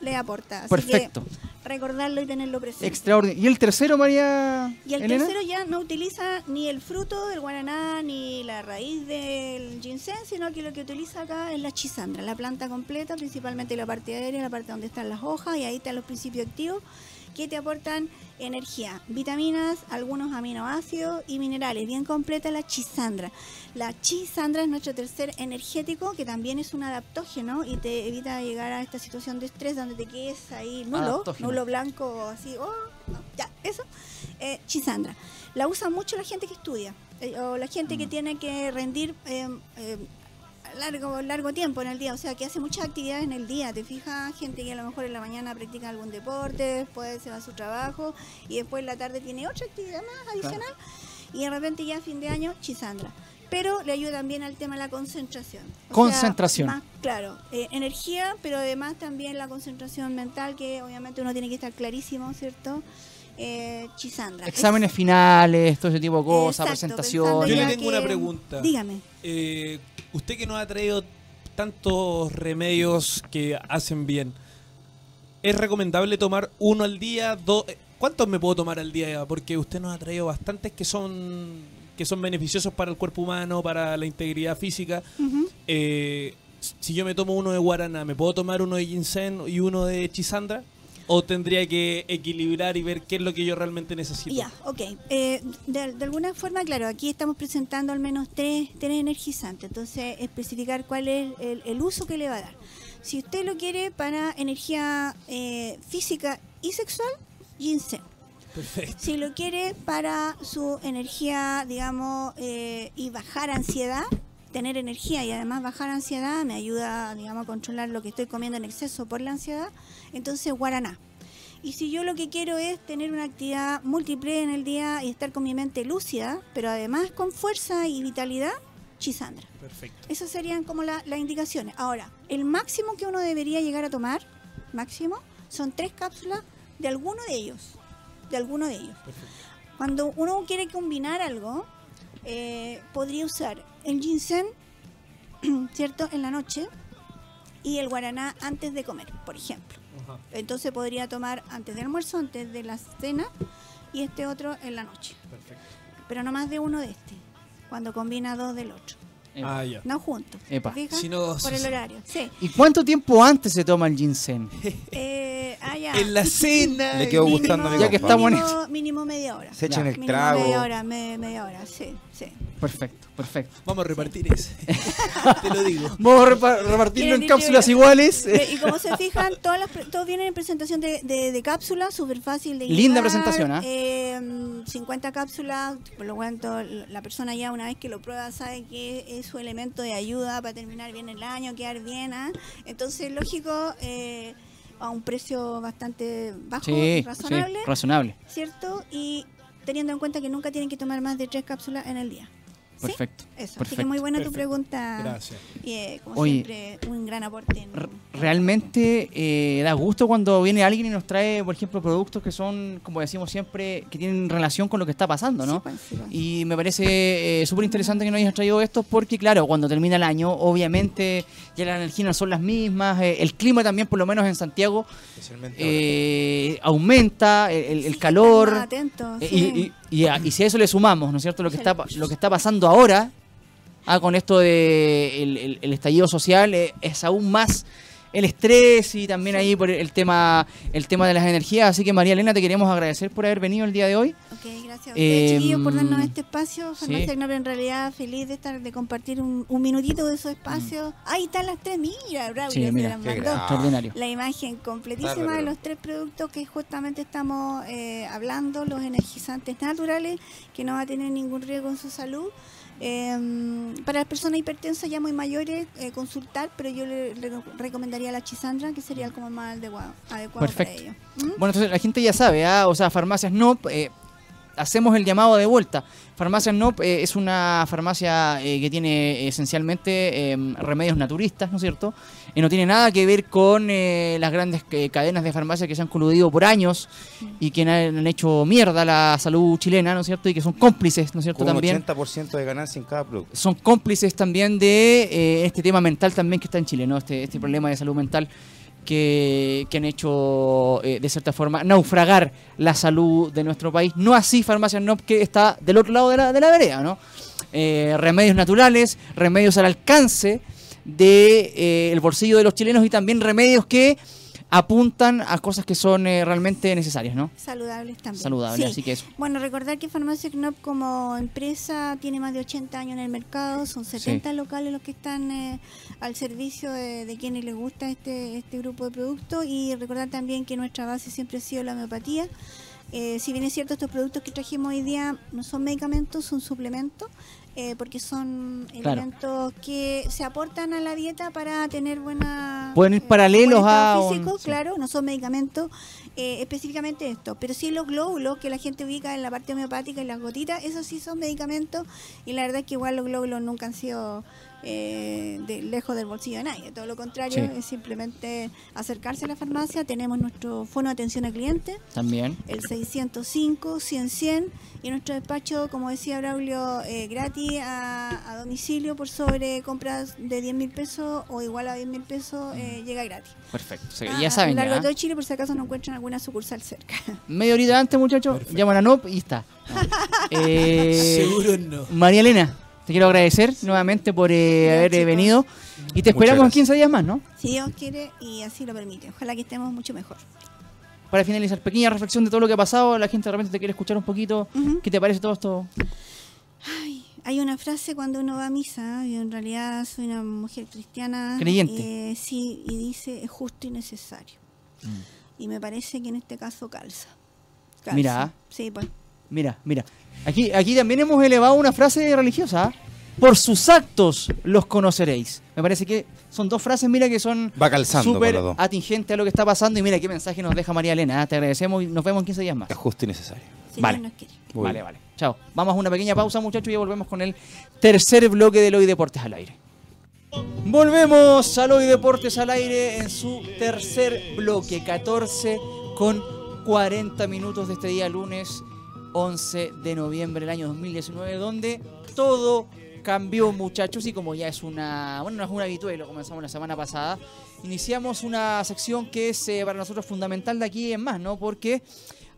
le aporta. Así Perfecto. Que recordarlo y tenerlo presente. Extraordinario. ¿Y el tercero, María? Y el tercero ya no utiliza ni el fruto del guaraná ni la raíz del ginseng, sino que lo que utiliza acá es la chisandra, la planta completa, principalmente la parte aérea, la parte donde están las hojas, y ahí están los principios activos que te aportan energía, vitaminas, algunos aminoácidos y minerales. Bien completa la chisandra. La chisandra es nuestro tercer energético, que también es un adaptógeno y te evita llegar a esta situación de estrés donde te quedes ahí nulo, nulo blanco, así, oh, ya, eso. Eh, chisandra. La usa mucho la gente que estudia eh, o la gente que mm. tiene que rendir eh, largo, largo tiempo en el día, o sea, que hace muchas actividades en el día, ¿te fijas? Gente que a lo mejor en la mañana practica algún deporte, después se va a su trabajo y después en la tarde tiene otra actividad más adicional y de repente ya a fin de año, chisandra. Pero le ayuda también al tema de la concentración. concentración. claro, eh, energía, pero además también la concentración mental, que obviamente uno tiene que estar clarísimo, ¿cierto? Eh, Chisandra. Exámenes finales, todo ese tipo de cosas, presentaciones. Yo le tengo una pregunta. Dígame. Eh, usted que nos ha traído tantos remedios que hacen bien, ¿es recomendable tomar uno al día? Dos, ¿Cuántos me puedo tomar al día? Porque usted nos ha traído bastantes que son que son beneficiosos para el cuerpo humano, para la integridad física. Eh, si yo me tomo uno de guaraná, ¿me puedo tomar uno de ginseng y uno de chisandra? ¿O tendría que equilibrar y ver qué es lo que yo realmente necesito? Ya, ok. Eh, de, alguna forma, claro, aquí estamos presentando al menos tres, tres energizantes. Entonces, especificar cuál es el, uso que le va a dar. Si usted lo quiere para energía eh, física y sexual, ginseng. Perfecto. Si lo quiere para su energía, digamos, eh, y bajar ansiedad, tener energía y además bajar ansiedad, me ayuda, digamos, a controlar lo que estoy comiendo en exceso por la ansiedad, entonces guaraná. Y si yo lo que quiero es tener una actividad múltiple en el día y estar con mi mente lúcida, pero además con fuerza y vitalidad, chisandra. Perfecto. Esas serían como las indicaciones. Ahora, el máximo que uno debería llegar a tomar, máximo, son tres cápsulas de alguno de ellos. De alguno de ellos. Cuando uno quiere combinar algo, eh, podría usar el ginseng, ¿cierto? En la noche y el guaraná antes de comer, por ejemplo. Entonces podría tomar antes del almuerzo, antes de la cena y este otro en la noche. Perfecto. Pero no más de uno de este, cuando combina dos del otro. Ah, ya. No juntos. por el horario. Sí. ¿Y cuánto tiempo antes se toma el ginseng? eh, ah, ya. En la cena. Le quedó gustando Ya que estamos mínimo, mínimo media hora. Se echan el trago. Media hora, media hora, sí, sí. Perfecto, perfecto. Vamos a repartir ese. Te lo digo. Vamos a repartirlo en cápsulas iguales. Y como se fijan, todas las, todos vienen en presentación de, de, cápsulas, súper fácil de Linda presentación, ¿ah? ¿eh? 50 cápsulas, por lo cuanto la persona ya una vez que lo prueba sabe que es su elemento de ayuda para terminar bien el año, quedar bien. ¿ah? Entonces, lógico, eh, a un precio bastante bajo, razonable. razonable. ¿Cierto? Y teniendo en cuenta que nunca tienen que tomar más de tres cápsulas en el día. Perfecto. Eso. Así que muy buena tu pregunta. Gracias. Y eh, como siempre, un gran aporte. realmente eh, da gusto cuando viene alguien y nos trae, por ejemplo, productos que son, como decimos siempre, que tienen relación con lo que está pasando, ¿no? Pues, pues. Y me parece eh, súper interesante que nos hayas traído esto porque, claro, cuando termina el año, obviamente ya las energías no son las mismas, el clima también, por lo menos en Santiago, aumenta, el, calor. Atentos, y, y, si a eso le sumamos, ¿no es cierto?, lo que está, lo que está pasando ahora, ah, con esto de el, estallido social, eh, es aún más el estrés y también ahí por el tema el tema de las energías. Así que María Elena, te queremos agradecer por haber venido el día de hoy. Ok, gracias a ustedes, chiquillos, por darnos este espacio. Farmacia sí. en realidad feliz de estar de compartir un, minutito de esos espacios. Mm. Ahí están las tres, mira, Braulio, sí, mira, extraordinario. La imagen completísima de los tres productos que justamente estamos eh, hablando, los energizantes naturales, que no va a tener ningún riesgo en su salud. Eh, para las personas hipertensas ya muy mayores, eh, consultar, pero yo le, recomendaría la chisandra, que sería como más adecuado, adecuado para ellos. ¿Mm? Bueno, entonces la gente ya sabe, ¿ah? o sea, farmacias no, eh, hacemos el llamado de vuelta. Farmacia NOP eh, es una farmacia eh, que tiene esencialmente em, remedios naturistas, ¿no es cierto? Y no tiene nada que ver con eh, las grandes cadenas de farmacia que se han coludido por años y que han, hecho mierda la salud chilena, ¿no es cierto? Y que son cómplices, ¿no es cierto? también. 80% de ganancia en cada producto. Son cómplices también de este tema mental también que está en Chile, ¿no? Este, este problema de salud mental que, han hecho, eh, de cierta forma, naufragar la salud de nuestro país. No así Farmacia NOP, que está del otro lado de la, de la vereda, ¿no? Eh, remedios naturales, remedios al alcance del de, eh, el bolsillo de los chilenos y también remedios que apuntan a cosas que son eh, realmente necesarias, ¿no? Saludables también. Saludables, así que eso. Bueno, recordar que Farmacia Knop como empresa tiene más de 80 años en el mercado, son 70 locales los que están eh, al servicio de, quienes les gusta este, este grupo de productos y recordar también que nuestra base siempre ha sido la homeopatía. Eh, si bien es cierto, estos productos que trajimos hoy día no son medicamentos, son suplementos. Eh, porque son elementos que se aportan a la dieta para tener buena pueden ir paralelos a físico, claro, no son medicamentos eh, específicamente esto, pero sí los glóbulos que la gente ubica en la parte homeopática y las gotitas, esos sí son medicamentos y la verdad es que igual los glóbulos nunca han sido eh, de, lejos del bolsillo de nadie. Todo lo contrario, es simplemente acercarse a la farmacia. Tenemos nuestro fono de atención al cliente. También. El 605 100 100 y nuestro despacho, como decía Braulio, eh, gratis a, domicilio por sobre compras de 10 mil pesos o igual a 10 mil pesos, eh, llega gratis. Perfecto. ya saben. A lo largo de todo Chile, por si acaso no encuentran alguna sucursal cerca. Medio horita antes, muchachos, llaman a NOP y está. Seguro no. María Elena. Te quiero agradecer nuevamente por eh, haber eh, venido y te esperamos en 15 días más, ¿no? Si Dios quiere y así lo permite. Ojalá que estemos mucho mejor. Para finalizar, pequeña reflexión de todo lo que ha pasado. La gente realmente te quiere escuchar un poquito. ¿Qué te parece todo esto? Ay, hay una frase cuando uno va a misa, yo en realidad soy una mujer cristiana. Creyente. Eh, sí, y dice es justo y necesario. Mm. Y me parece que en este caso calza. calza. Mira. Sí, pues. Mira, mira. Aquí, aquí también hemos elevado una frase religiosa. ¿ah? Por sus actos los conoceréis. Me parece que son dos frases, mira, que son súper atingentes a lo que está pasando. Y mira qué mensaje nos deja María Elena. ¿ah? Te agradecemos y nos vemos en 15 días más. Es justo y necesario. vale. vale, vale. Chao. Vamos a una pequeña pausa, muchachos, y volvemos con el tercer bloque de Hoy Deportes al aire. Volvemos a Hoy Deportes al aire en su tercer bloque, 14 con 40 minutos de este día lunes 11 de noviembre del año 2019, donde todo cambió, muchachos, y como ya es una, bueno, no es un habitual, lo comenzamos la semana pasada, iniciamos una sección que es eh, para nosotros fundamental de aquí en más, ¿no? Porque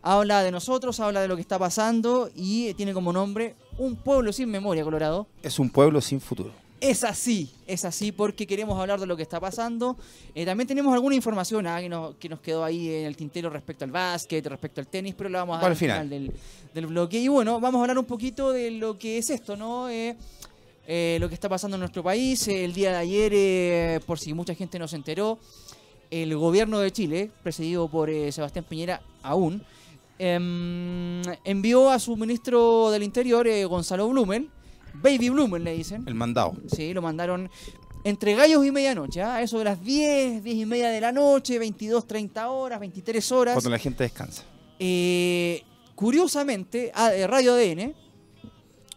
habla de nosotros, habla de lo que está pasando y tiene como nombre Un pueblo sin memoria, Colorado. Es un pueblo sin futuro. Es así, es así porque queremos hablar de lo que está pasando. Eh, también tenemos alguna información ah, que, nos, que, nos, quedó ahí en el tintero respecto al básquet, respecto al tenis, pero la vamos a dar al final, del, del, bloque. Y bueno, vamos a hablar un poquito de lo que es esto, ¿no? Eh, eh, lo que está pasando en nuestro país. el día de ayer, por si mucha gente no se enteró, el gobierno de Chile, presidido por Sebastián Piñera aún, em, envió a su ministro del Interior, Gonzalo Blumel, Baby Bloomer le dicen. El mandado. Sí, lo mandaron entre gallos y medianoche, ¿ah? eso de las 10, 10 y media de la noche, 22, 30 horas, 23 horas. Cuando la gente descansa. Eh, curiosamente, ah, Radio ADN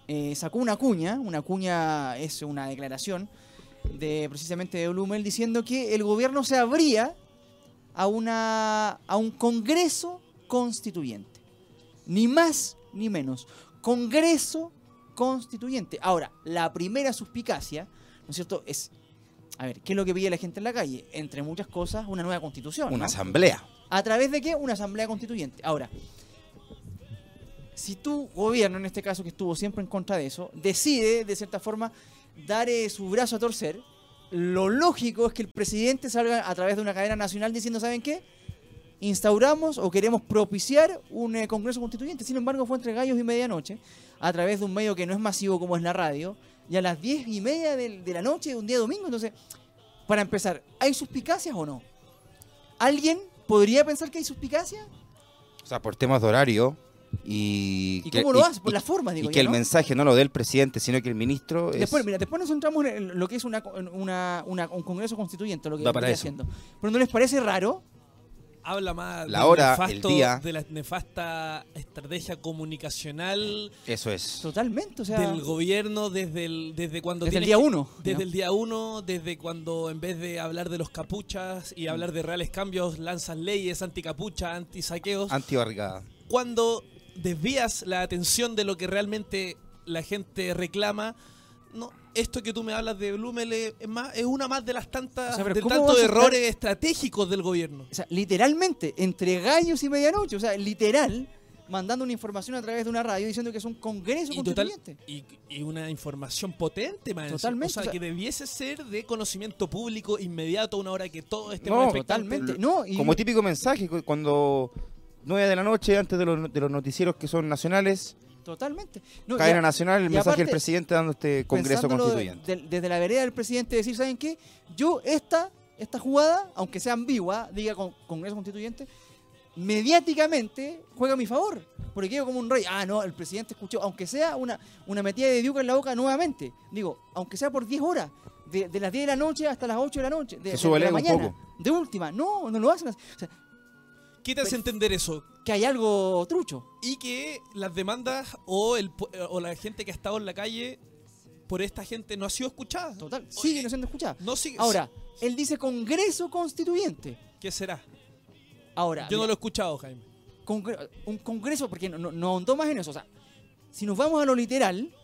eh, sacó una cuña, una cuña es una declaración de precisamente de Blumel diciendo que el gobierno se abría a, una, a un congreso constituyente. Ni más ni menos. Congreso constituyente. Ahora, la primera suspicacia, ¿no es cierto?, es, a ver, ¿qué es lo que pide la gente en la calle? Entre muchas cosas, una nueva constitución. Una asamblea. ¿A través de qué? Una asamblea constituyente. Ahora, si tu gobierno, en este caso que estuvo siempre en contra de eso, decide, de cierta forma, dar eh, su brazo a torcer, lo lógico es que el presidente salga a través de una cadena nacional diciendo, ¿saben qué? Instauramos o queremos propiciar un eh, Congreso Constituyente. Sin embargo, fue entre gallos y medianoche, a través de un medio que no es masivo como es la radio, y a las diez y media de, la noche de un día domingo. Entonces, para empezar, ¿hay suspicacias o no? ¿Alguien podría pensar que hay suspicacias? O sea, por temas de horario y... ¿Y cómo lo hace? Por las formas, digo Y que el mensaje no lo dé el presidente, sino que el ministro... Después, mira, después nos centramos en lo que es una, un Congreso Constituyente, lo que está haciendo. Pero ¿no les parece raro habla más la hora, el día. de la nefasta estrategia comunicacional. Eso es. Totalmente, o sea. Del gobierno desde el, desde cuando. Desde el día uno. Desde el día uno, desde cuando en vez de hablar de los capuchas y hablar de reales cambios, lanzan leyes anti-capucha, anti-saqueos. Anti-barricada. Cuando desvías la atención de lo que realmente la gente reclama, no, esto que tú me hablas de Blumel es, más, es una más de las tantas de tantos errores estratégicos del gobierno. O sea, literalmente, entre gallos y medianoche, o sea, literal, mandando una información a través de una radio diciendo que es un congreso constituyente. y, una información potente, más Totalmente. O sea, que debiese ser de conocimiento público inmediato a una hora que todo esté no, Totalmente. No, Como típico mensaje, cuando 9 de la noche, antes de los, de los noticieros que son nacionales, Totalmente. Cadena Nacional, el mensaje del presidente dando este Congreso Constituyente. desde la vereda del presidente decir, ¿saben qué? Yo esta, esta jugada, aunque sea ambigua, diga con, Congreso Constituyente, mediáticamente juega a mi favor. Porque quedo como un rey. Ah, no, el presidente escuchó, aunque sea una, una metida de diuca en la boca nuevamente. Digo, aunque sea por 10 horas. De, las 10 de la noche hasta las 8 de la noche. De, la mañana. De última. No, no lo hacen. O sea, ¿Qué te hace entender eso? Que hay algo trucho. Y que las demandas o, el, o la gente que ha estado en la calle por esta gente no ha sido escuchada. Total, sigue no siendo escuchada. No sigue. Ahora, él dice Congreso Constituyente. ¿Qué será? Ahora. Yo no lo he escuchado, Jaime. un Congreso, porque no, no, ahondó más en eso. O sea, si nos vamos a lo literal,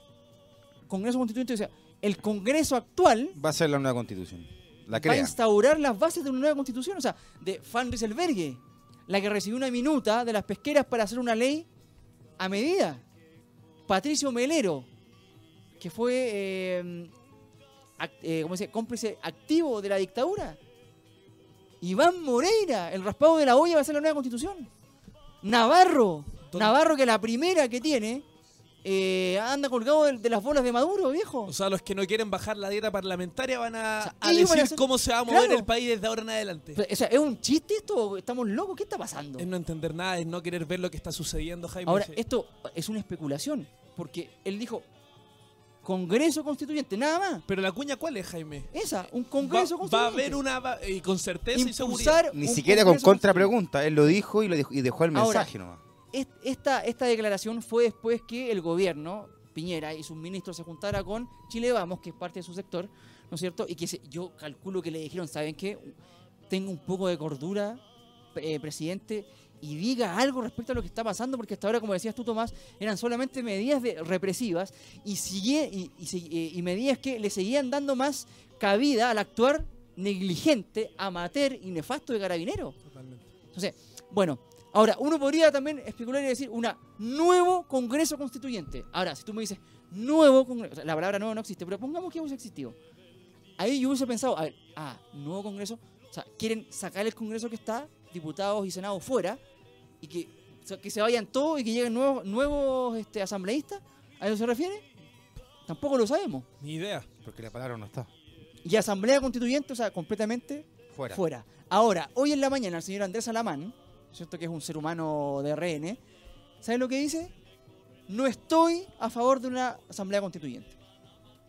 Congreso Constituyente, o sea, el Congreso actual. Va a ser la nueva constitución. La Va a instaurar las bases de una nueva constitución. O sea, de Van Rieselberghe, la que recibió una minuta de las pesqueras para hacer una ley a medida. Patricio Melero, que fue eh, eh, ¿cómo se cómplice activo de la dictadura. Iván Moreira, el raspado de la olla va a ser la nueva constitución. Navarro, Navarro que la primera que tiene, eh, anda colgado de, las bolas de Maduro, viejo. O sea, los que no quieren bajar la dieta parlamentaria van a, decir cómo se va a mover el país desde ahora en adelante. O sea, ¿es un chiste esto? ¿Estamos locos? ¿Qué está pasando? Es no entender nada, es no querer ver lo que está sucediendo, Jaime. Ahora, esto es una especulación, porque él dijo, Congreso Constituyente, nada más. Pero la cuña, ¿cuál es, Jaime? Esa, un Congreso Constituyente. Va a haber una, y con certeza y seguridad. Ni siquiera con contrapregunta, él lo dijo y, lo dejó, y dejó el mensaje nomás. Esta, esta declaración fue después que el gobierno, Piñera y sus ministros se juntara con Chile Vamos, que es parte de su sector, ¿no es cierto? Y que yo calculo que le dijeron, ¿saben qué? Tengo un poco de cordura, eh, presidente, y diga algo respecto a lo que está pasando, porque hasta ahora, como decías tú, Tomás, eran solamente medidas de, represivas y, sigue, y, eh, y, medidas que le seguían dando más cabida al actuar negligente, amateur y nefasto de carabinero. Totalmente. Entonces, bueno, ahora, uno podría también especular y decir un nuevo Congreso Constituyente. Ahora, si tú me dices nuevo Congreso, la palabra nuevo no existe, pero pongamos que hubiese existido. Ahí yo hubiese pensado, a ver, ah, nuevo Congreso, o sea, quieren sacar el Congreso que está diputados y senados fuera y que, que se vayan todos y que lleguen nuevos, nuevos este, asambleístas? ¿A eso se refiere? Tampoco lo sabemos. Ni idea. Porque la palabra no está. Y asamblea constituyente, o sea, completamente fuera. fuera. Ahora, hoy en la mañana el señor Andrés Alamán, ¿cierto? Que es un ser humano de RN, ¿sabe lo que dice? No estoy a favor de una asamblea constituyente.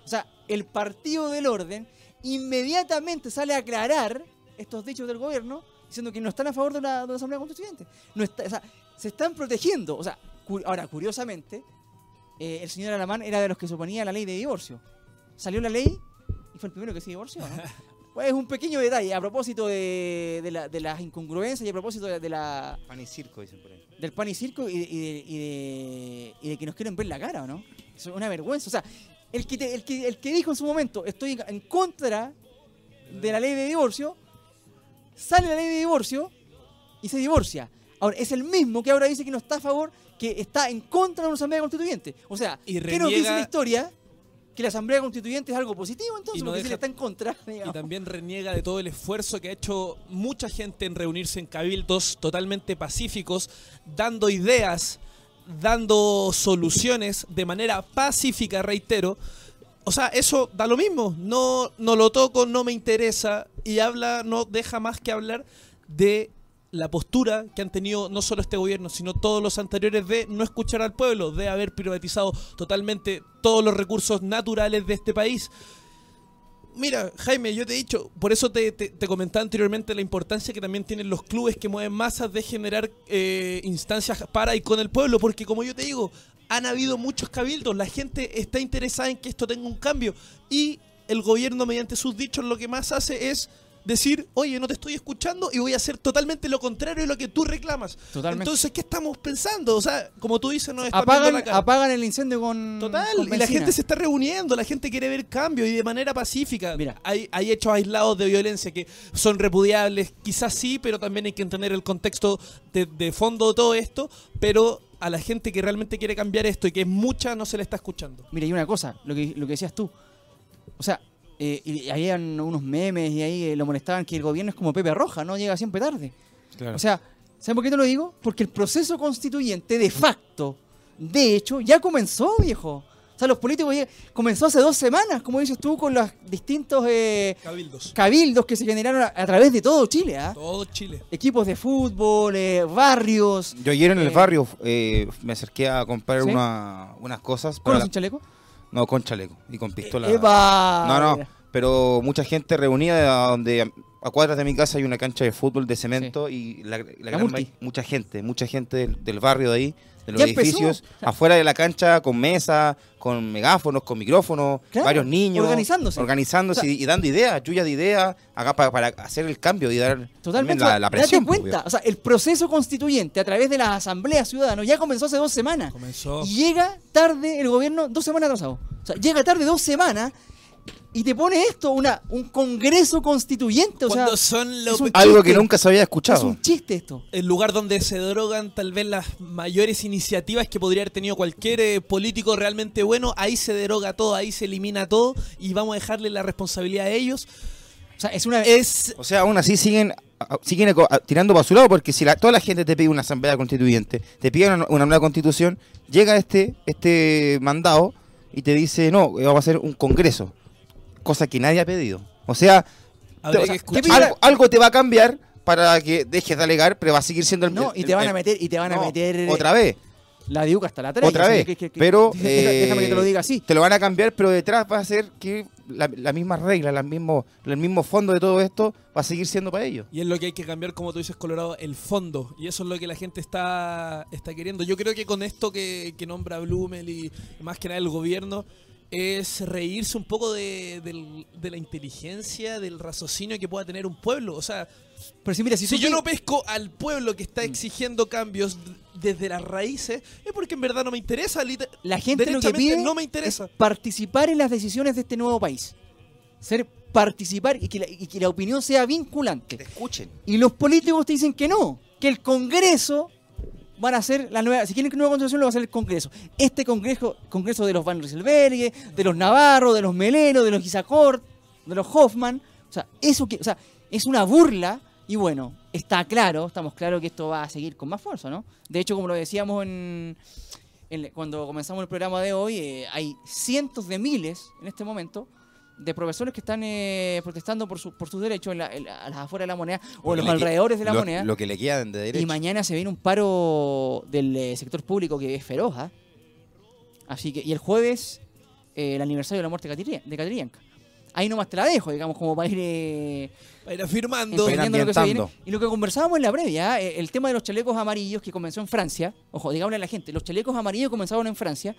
O sea, el partido del orden inmediatamente sale a aclarar estos dichos del gobierno diciendo que no están a favor de una, asamblea constituyente. No está, o sea, se están protegiendo. O sea, ahora, curiosamente, eh, el señor Alamán era de los que se oponía a la ley de divorcio. Salió la ley y fue el primero que se divorció. pues es un pequeño detalle a propósito de, de, las incongruencias y a propósito de, la... Pan y circo, dicen por ahí. Del pan y circo y, de, y de, que nos quieren ver la cara, ¿o no? Es una vergüenza. O sea, el que, el, que, el que dijo en su momento, estoy en contra de la ley de divorcio, sale la ley de divorcio y se divorcia. Ahora, es el mismo que ahora dice que no está a favor, que está en contra de una asamblea constituyente. O sea, ¿qué nos dice la historia? Que la asamblea constituyente es algo positivo, entonces, porque está en contra. Y también reniega de todo el esfuerzo que ha hecho mucha gente en reunirse en cabildos totalmente pacíficos, dando ideas, dando soluciones de manera pacífica, reitero, o sea, eso da lo mismo. No, no lo toco, no me interesa. Y habla, no deja más que hablar de la postura que han tenido no solo este gobierno, sino todos los anteriores de no escuchar al pueblo, de haber privatizado totalmente todos los recursos naturales de este país. Mira, Jaime, yo te he dicho, por eso te, comentaba anteriormente la importancia que también tienen los clubes que mueven masas de generar eh, instancias para y con el pueblo, porque como yo te digo, han habido muchos cabildos, la gente está interesada en que esto tenga un cambio y el gobierno mediante sus dichos lo que más hace es decir, oye, no te estoy escuchando y voy a hacer totalmente lo contrario de lo que tú reclamas. Totalmente. Entonces, ¿qué estamos pensando? O sea, como tú dices, no está apagan, la apagan el incendio con. Total, y la gente se está reuniendo, la gente quiere ver cambio y de manera pacífica. Mira, hay, hay hechos aislados de violencia que son repudiables, quizás sí, pero también hay que entender el contexto de, de fondo de todo esto. Pero a la gente que realmente quiere cambiar esto y que es mucha no se le está escuchando. Mira, y una cosa, lo que, lo que decías tú. O sea, eh, y habían unos memes y ahí eh, lo molestaban que el gobierno es como Pepe Roja, ¿no? Llega siempre tarde. O sea, ¿saben por qué te lo digo? Porque el proceso constituyente, de facto, de hecho, ya comenzó, viejo. O sea, los políticos ya comenzó hace dos semanas, como dices tú, con los distintos eh, cabildos. cabildos que se generaron a, través de todo Chile. ¿ah? Todo Chile. Equipos de fútbol, eh, barrios. Yo ayer en el eh, barrio me acerqué a comprar unas cosas. ¿Con un chaleco? No, con chaleco y con pistola. No, no, pero mucha gente reunida donde a cuadras de mi casa hay una cancha de fútbol de cemento y la, mucha gente, mucha gente del barrio de ahí de los edificios, afuera de la cancha, con mesa, con megáfonos, con micrófonos, varios niños. Organizándose. Organizándose y, dando ideas, lluvias de ideas, acá para, hacer el cambio y dar Totalmente. La, presión. Date cuenta, o sea, el proceso constituyente a través de las asambleas ciudadanas ya comenzó hace dos semanas. Comenzó. Y llega tarde el gobierno, dos semanas atrasado. O sea, llega tarde dos semanas y te pone esto, una, un congreso constituyente. O sea, son algo que nunca se había escuchado. Es un chiste esto. El lugar donde se drogan tal vez las mayores iniciativas que podría haber tenido cualquier eh, político realmente bueno, ahí se deroga todo, ahí se elimina todo y vamos a dejarle la responsabilidad a ellos. O sea, es una... Es... O sea, aún así siguen siguen tirando para su lado porque si la, toda la gente te pide una asamblea constituyente, te pide una, una nueva constitución, llega este, este mandado y te dice, no, vamos a hacer un congreso cosa que nadie ha pedido. O sea, algo, te va a cambiar para que dejes de alegar, pero va a seguir siendo el No, y te van a meter y te van a meter otra vez. La diuca hasta la 3. Otra vez. pero déjame que te lo diga así. Te lo van a cambiar, pero detrás va a ser que la, misma regla, la mismo, el mismo fondo de todo esto va a seguir siendo para ellos. Y es lo que hay que cambiar, como tú dices, Colorado, el fondo. Y eso es lo que la gente está, está queriendo. Yo creo que con esto que, que nombra Blumel y más que nada el gobierno, es reírse un poco de, la inteligencia, del raciocinio que pueda tener un pueblo. O sea, pero si, mira, si, yo no pesco al pueblo que está exigiendo cambios desde las raíces, es porque en verdad no me interesa. La gente lo que pide no me interesa. Es participar en las decisiones de este nuevo país. Ser participar y que la, y que la opinión sea vinculante. escuchen. Y los políticos te dicen que no, que el Congreso van a ser la nueva, si quieren nueva constitución lo va a hacer el Congreso. Este Congreso, Congreso de los Van Rieselberghe, de los Navarro, de los Meleno, de los Gisacort, de los Hoffman, o sea, eso que, o sea, es una burla y bueno, está claro, estamos claros que esto va a seguir con más fuerza, ¿no? De hecho, como lo decíamos en, cuando comenzamos el programa de hoy, eh, hay cientos de miles en este momento de profesores que están eh, protestando por, su, por sus derechos en, a las afueras de la moneda o en los alrededores de la moneda. Lo que le quedan de derechos. Y mañana se viene un paro del eh, sector público que es feroz. ¿ah? Así que, y el jueves, eh, el aniversario de la muerte de Catrillanca. Ahí nomás te la dejo, digamos, como para ir, para ir afirmando. Y lo que conversábamos en la previa, el tema de los chalecos amarillos que comenzó en Francia. Ojo, digámosle a la gente, los chalecos amarillos comenzaron en Francia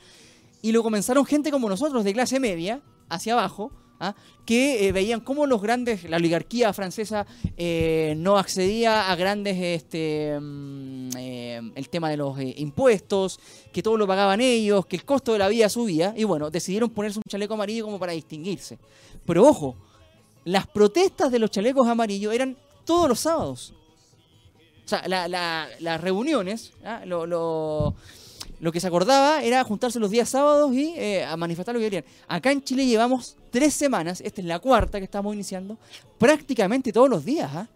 y lo comenzaron gente como nosotros, de clase media, hacia abajo, ¿ah? que eh, veían cómo los grandes, la oligarquía francesa eh, no accedía a grandes, este, mm, eh, el tema de los impuestos, que todo lo pagaban ellos, que el costo de la vida subía, y bueno, decidieron ponerse un chaleco amarillo como para distinguirse. Pero ojo, las protestas de los chalecos amarillos eran todos los sábados. O sea, las reuniones, ¿ah? lo que se acordaba era juntarse los días sábados y eh, a manifestar lo que querían. Acá en Chile llevamos tres semanas, esta es la cuarta que estamos iniciando, prácticamente todos los días. ¿ah?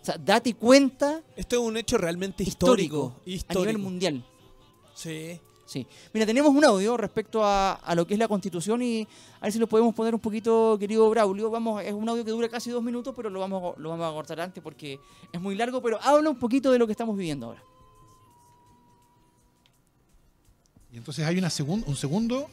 O sea, date cuenta. Esto es un hecho realmente histórico, a nivel mundial. Sí. Sí. Mira, tenemos un audio respecto a, lo que es la constitución y a ver si lo podemos poner un poquito, querido Braulio. Vamos, es un audio que dura casi dos minutos, pero lo vamos, lo vamos a cortar antes porque es muy largo, pero habla un poquito de lo que estamos viviendo ahora. Y entonces hay una un segundo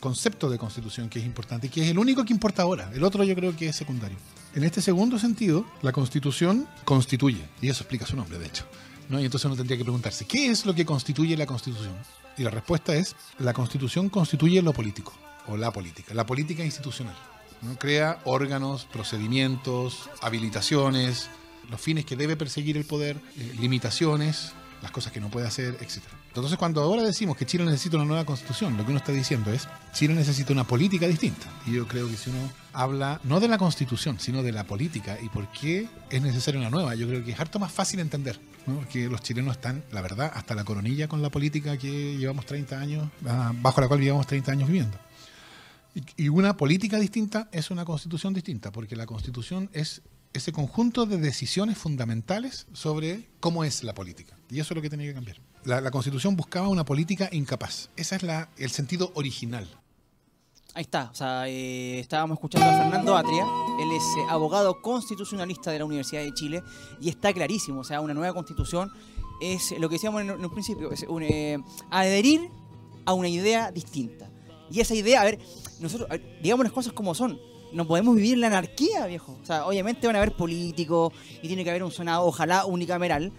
concepto de constitución que es importante, que es el único que importa ahora. El otro yo creo que es secundario. En este segundo sentido, la constitución constituye, y eso explica su nombre, de hecho. ¿no? Y entonces uno tendría que preguntarse, ¿qué es lo que constituye la constitución? Y la respuesta es, la constitución constituye lo político, o la política, la política institucional. ¿no? Crea órganos, procedimientos, habilitaciones, los fines que debe perseguir el poder, eh, limitaciones, las cosas que no puede hacer, etc. Entonces, cuando ahora decimos que Chile necesita una nueva constitución, lo que uno está diciendo es, Chile necesita una política distinta. Y yo creo que si uno habla no de la constitución, sino de la política y por qué es necesaria una nueva, yo creo que es harto más fácil entender. ¿no? que los chilenos están, la verdad, hasta la coronilla con la política que llevamos 30 años, ah, bajo la cual llevamos 30 años viviendo. Y una política distinta es una constitución distinta, porque la constitución es ese conjunto de decisiones fundamentales sobre cómo es la política. Y eso es lo que tenía que cambiar. La, constitución buscaba una política incapaz. Ese es la, el sentido original. Ahí está, o sea, eh, estábamos escuchando a Fernando Atria, él es eh, abogado constitucionalista de la Universidad de Chile y está clarísimo, o sea, una nueva constitución es lo que decíamos en, un principio, es eh, adherir a una idea distinta. Y esa idea, a ver, nosotros, digamos las cosas como son, no podemos vivir en la anarquía, viejo. O sea, obviamente van a haber políticos y tiene que haber un sonado, ojalá unicameral.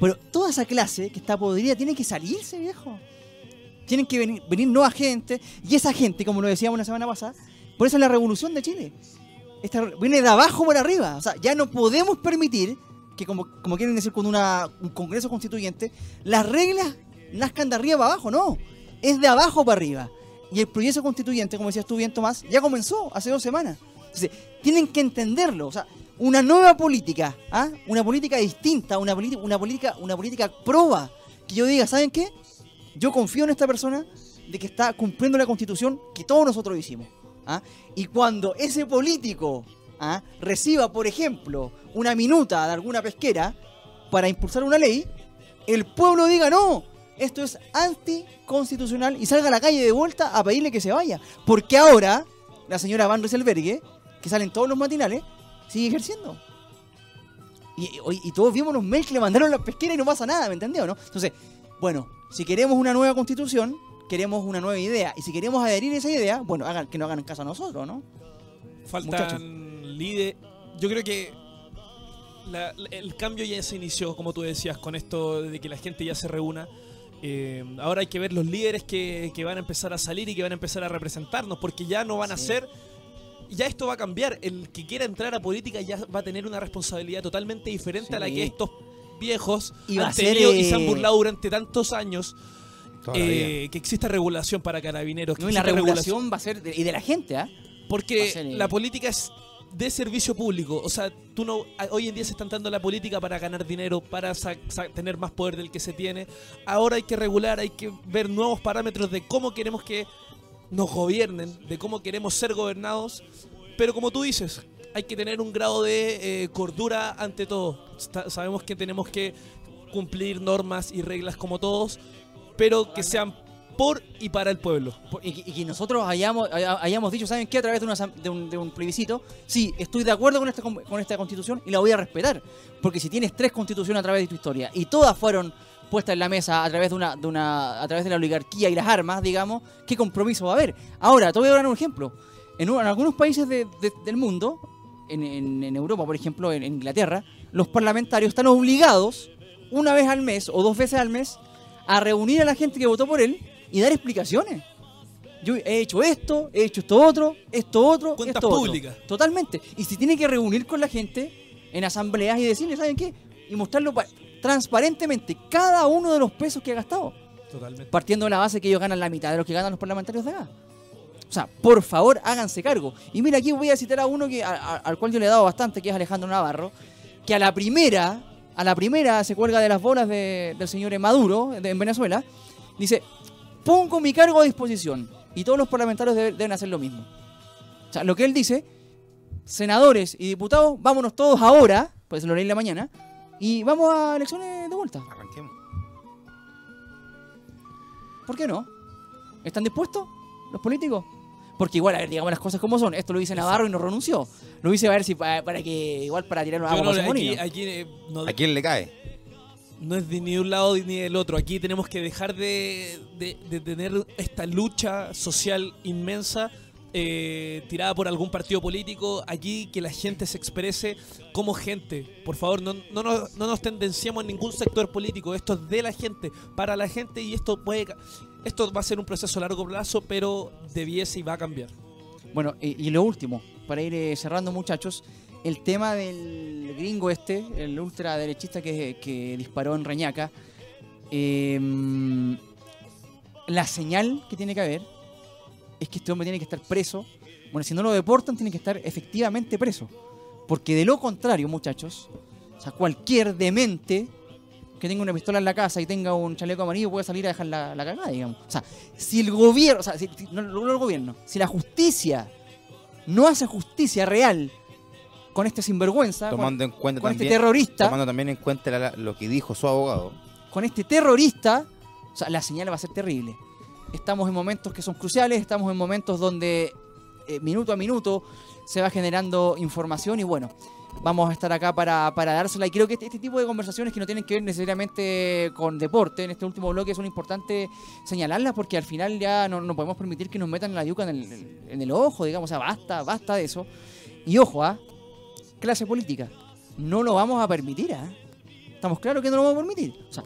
Pero toda esa clase que está podrida tiene que salirse, viejo. Tienen que venir, venir nueva gente. Y esa gente, como lo decíamos la semana pasada, por eso es la revolución de Chile. Esta, viene de abajo por arriba. O sea, ya no podemos permitir que, como, como quieren decir con una, un congreso constituyente, las reglas nazcan de arriba para abajo. No, es de abajo para arriba. Y el proceso constituyente, como decías tú bien, Tomás, ya comenzó hace dos semanas. Tienen que entenderlo. O sea, una nueva política, ¿ah? una política distinta, una, una, política, una política. Que yo diga, ¿saben qué? Yo confío en esta persona de que está cumpliendo la constitución que todos nosotros hicimos. ¿ah? Y cuando ese político ¿ah? reciba, por ejemplo, una minuta de alguna pesquera para impulsar una ley, el pueblo diga, no, esto es anticonstitucional y salga a la calle de vuelta a pedirle que se vaya. Porque ahora la señora Van Rieselbergue, que salen todos los matinales, sigue ejerciendo. Y, todos vimos los mails que le mandaron a la pesquera y no pasa nada, ¿me entendió? ¿no? Entonces, bueno, si queremos una nueva constitución, queremos una nueva idea. Y si queremos adherir a esa idea, bueno, hagan, que no hagan caso a nosotros, ¿no? Faltan líderes. Yo creo que el cambio ya se inició, como tú decías, con esto de que la gente ya se reúna. Eh, ahora hay que ver los líderes que, van a empezar a salir y que van a empezar a representarnos, porque ya no van a ser ya esto va a cambiar. El que quiera entrar a política ya va a tener una responsabilidad totalmente diferente a la que estos viejos han tenido y se han eh, burlado durante tantos años. Eh, que exista regulación para carabineros. y la regulación, va a ser de, y de la gente, ¿ah? Porque la política es de servicio público. O sea, tú no, hoy en día se está dando la política para ganar dinero, para tener más poder del que se tiene. Ahora hay que regular, hay que ver nuevos parámetros de cómo queremos que nos gobiernen, de cómo queremos ser gobernados. Pero como tú dices, hay que tener un grado de eh, cordura ante todo. sabemos que tenemos que cumplir normas y reglas como todos, pero que sean por y para el pueblo. Y, que nosotros hayamos, hayamos dicho, ¿saben qué? A través de, una, de, un, de un plebiscito, sí, estoy de acuerdo con esta, con esta constitución y la voy a respetar. Porque si tienes tres constituciones a través de tu historia y todas fueron puestas en la mesa a través de una, de una a través de la oligarquía y las armas, digamos, ¿qué compromiso va a haber? Ahora, te voy a dar un ejemplo. En, algunos países del mundo, en, en, Europa, por ejemplo, en Inglaterra, los parlamentarios están obligados una vez al mes o dos veces al mes a reunir a la gente que votó por él y dar explicaciones. Yo he hecho esto, he hecho esto otro, esto otro, Cuentas esto públicas. Totalmente. Y si tiene que reunir con la gente en asambleas y decirle, ¿saben qué? Y mostrarlo transparentemente cada uno de los pesos que ha gastado. Totalmente. Partiendo de la base que ellos ganan la mitad de lo que ganan los parlamentarios de acá. O sea, por favor, háganse cargo. Y mira, aquí voy a citar a uno que, al cual yo le he dado bastante, que es Alejandro Navarro, que a la primera, a la primera se cuelga de las bolas del señor Maduro en Venezuela. Dice, pongo mi cargo a disposición. Y todos los parlamentarios deben hacer lo mismo. O sea, lo que él dice, senadores y diputados, vámonos todos ahora, pues lo leí en la mañana, y vamos a elecciones de vuelta. Arranquemos. ¿Por qué no? ¿Están dispuestos los políticos? Porque igual, a ver, digamos las cosas como son. Esto lo dice Navarro y no renunció. Lo hice a ver si para, que, igual para tirarnos a no, aquí, aquí, eh, ¿A quién le cae? No es de ni de un lado ni del otro. Aquí tenemos que dejar de, tener esta lucha social inmensa eh, tirada por algún partido político. Aquí que la gente se exprese como gente. Por favor, no, no, nos, no nos tendenciamos en ningún sector político. Esto es de la gente, para la gente y esto puede... Esto va a ser un proceso a largo plazo, pero debiese y va a cambiar. Bueno, y, lo último, para ir eh, cerrando muchachos, el tema del gringo este, el ultraderechista que, que disparó en Reñaca, Em, la señal que tiene que haber es que este hombre tiene que estar preso. Bueno, si no lo deportan, tiene que estar efectivamente preso. Porque de lo contrario, muchachos, o sea, cualquier demente que tenga una pistola en la casa y tenga un chaleco amarillo puede salir a dejar la, la cagada, digamos. O sea, si el gobierno, o sea, si, no, el gobierno, si la justicia no hace justicia real con este sinvergüenza, tomando con, en cuenta con este terrorista, tomando también en cuenta lo que dijo su abogado, con este terrorista, o sea, la señal va a ser terrible. Estamos en momentos que son cruciales, estamos en momentos donde eh, minuto a minuto se va generando información y bueno, vamos a estar acá para, dársela. Y creo que este, este, tipo de conversaciones que no tienen que ver necesariamente con deporte, en este último bloque son importantes señalarlas porque al final ya no, no podemos permitir que nos metan la yuca en el, en el ojo, digamos, o sea, basta, basta de eso. Y ojo, ¿ah? Clase política, no lo vamos a permitir, ¿ah? Estamos claros que no lo vamos a permitir. O sea,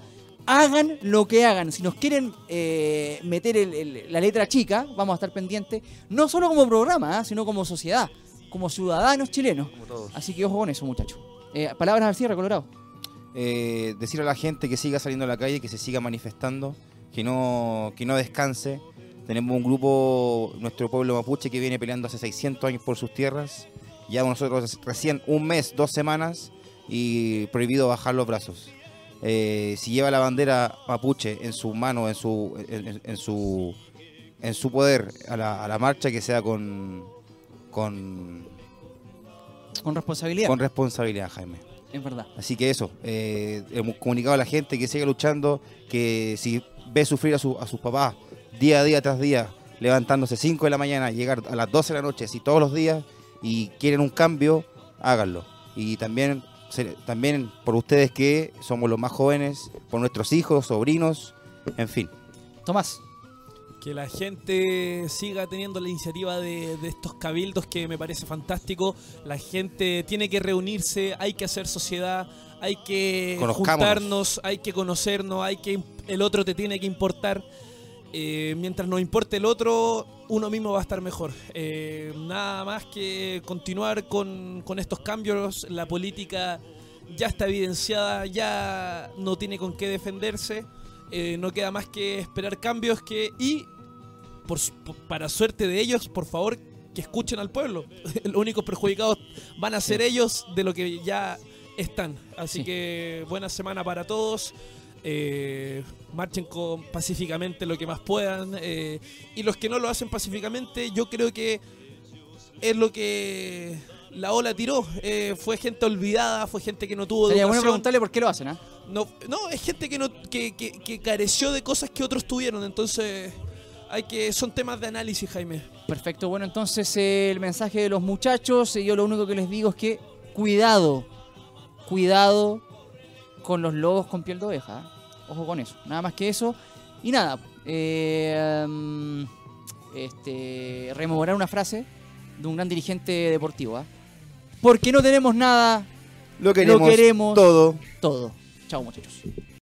hagan lo que hagan. Si nos quieren eh, meter la letra chica, vamos a estar pendientes, no solo como programa, ¿ah? sino como sociedad, como ciudadanos chilenos. Así que ojo con eso, muchachos. Eh, palabras al cierre, Colorado. Eh, decir a la gente que siga saliendo a la calle, que se siga manifestando, que no, que no descanse. Tenemos un grupo, nuestro pueblo mapuche, que viene peleando hace 600 años por sus tierras. Ya nosotros recién un mes, dos semanas y prohibido bajar los brazos. Eh, si lleva la bandera mapuche en su mano, en su, en, su, en su poder a la, marcha, que sea con, con, con responsabilidad. Con responsabilidad, Jaime. Es verdad. Así que eso, eh, hemos comunicado a la gente que siga luchando, que si ve sufrir a, su, a sus papás día a día tras día, levantándose 5 de la mañana, llegar a las 12 de la noche, si todos los días, y quieren un cambio, háganlo. Y también también por ustedes que somos los más jóvenes, por nuestros hijos, sobrinos, en fin. Tomás. Que la gente siga teniendo la iniciativa de, estos cabildos que me parece fantástico. La gente tiene que reunirse, hay que hacer sociedad, hay que juntarnos, hay que conocernos, hay que el otro te tiene que importar. Eh, mientras nos importe el otro, uno mismo va a estar mejor. Eh, nada más que continuar con, estos cambios. La política ya está evidenciada, ya no tiene con qué defenderse. Eh, no queda más que esperar cambios que y por, para suerte de ellos, por favor, que escuchen al pueblo. Los únicos perjudicados van a ser ellos de lo que ya están. Así que buena semana para todos eh, marchen con, pacíficamente lo que más puedan. Eh, y los que no lo hacen pacíficamente, yo creo que es lo que la ola tiró. Eh, fue gente olvidada, fue gente que no tuvo Sería bueno preguntarle por qué lo hacen, ¿ah? No, no, es gente que, no, que, que, careció de cosas que otros tuvieron. Entonces, hay que son temas de análisis, Jaime. Perfecto. Bueno, entonces el mensaje de los muchachos, yo lo único que les digo es que cuidado, cuidado con los lobos con piel de oveja. Ojo con eso. Nada más que eso. Y nada, eh, este, rememorar una frase de un gran dirigente deportivo. ¿eh? Porque no tenemos nada, lo queremos, lo queremos todo. Todo. Chao muchachos.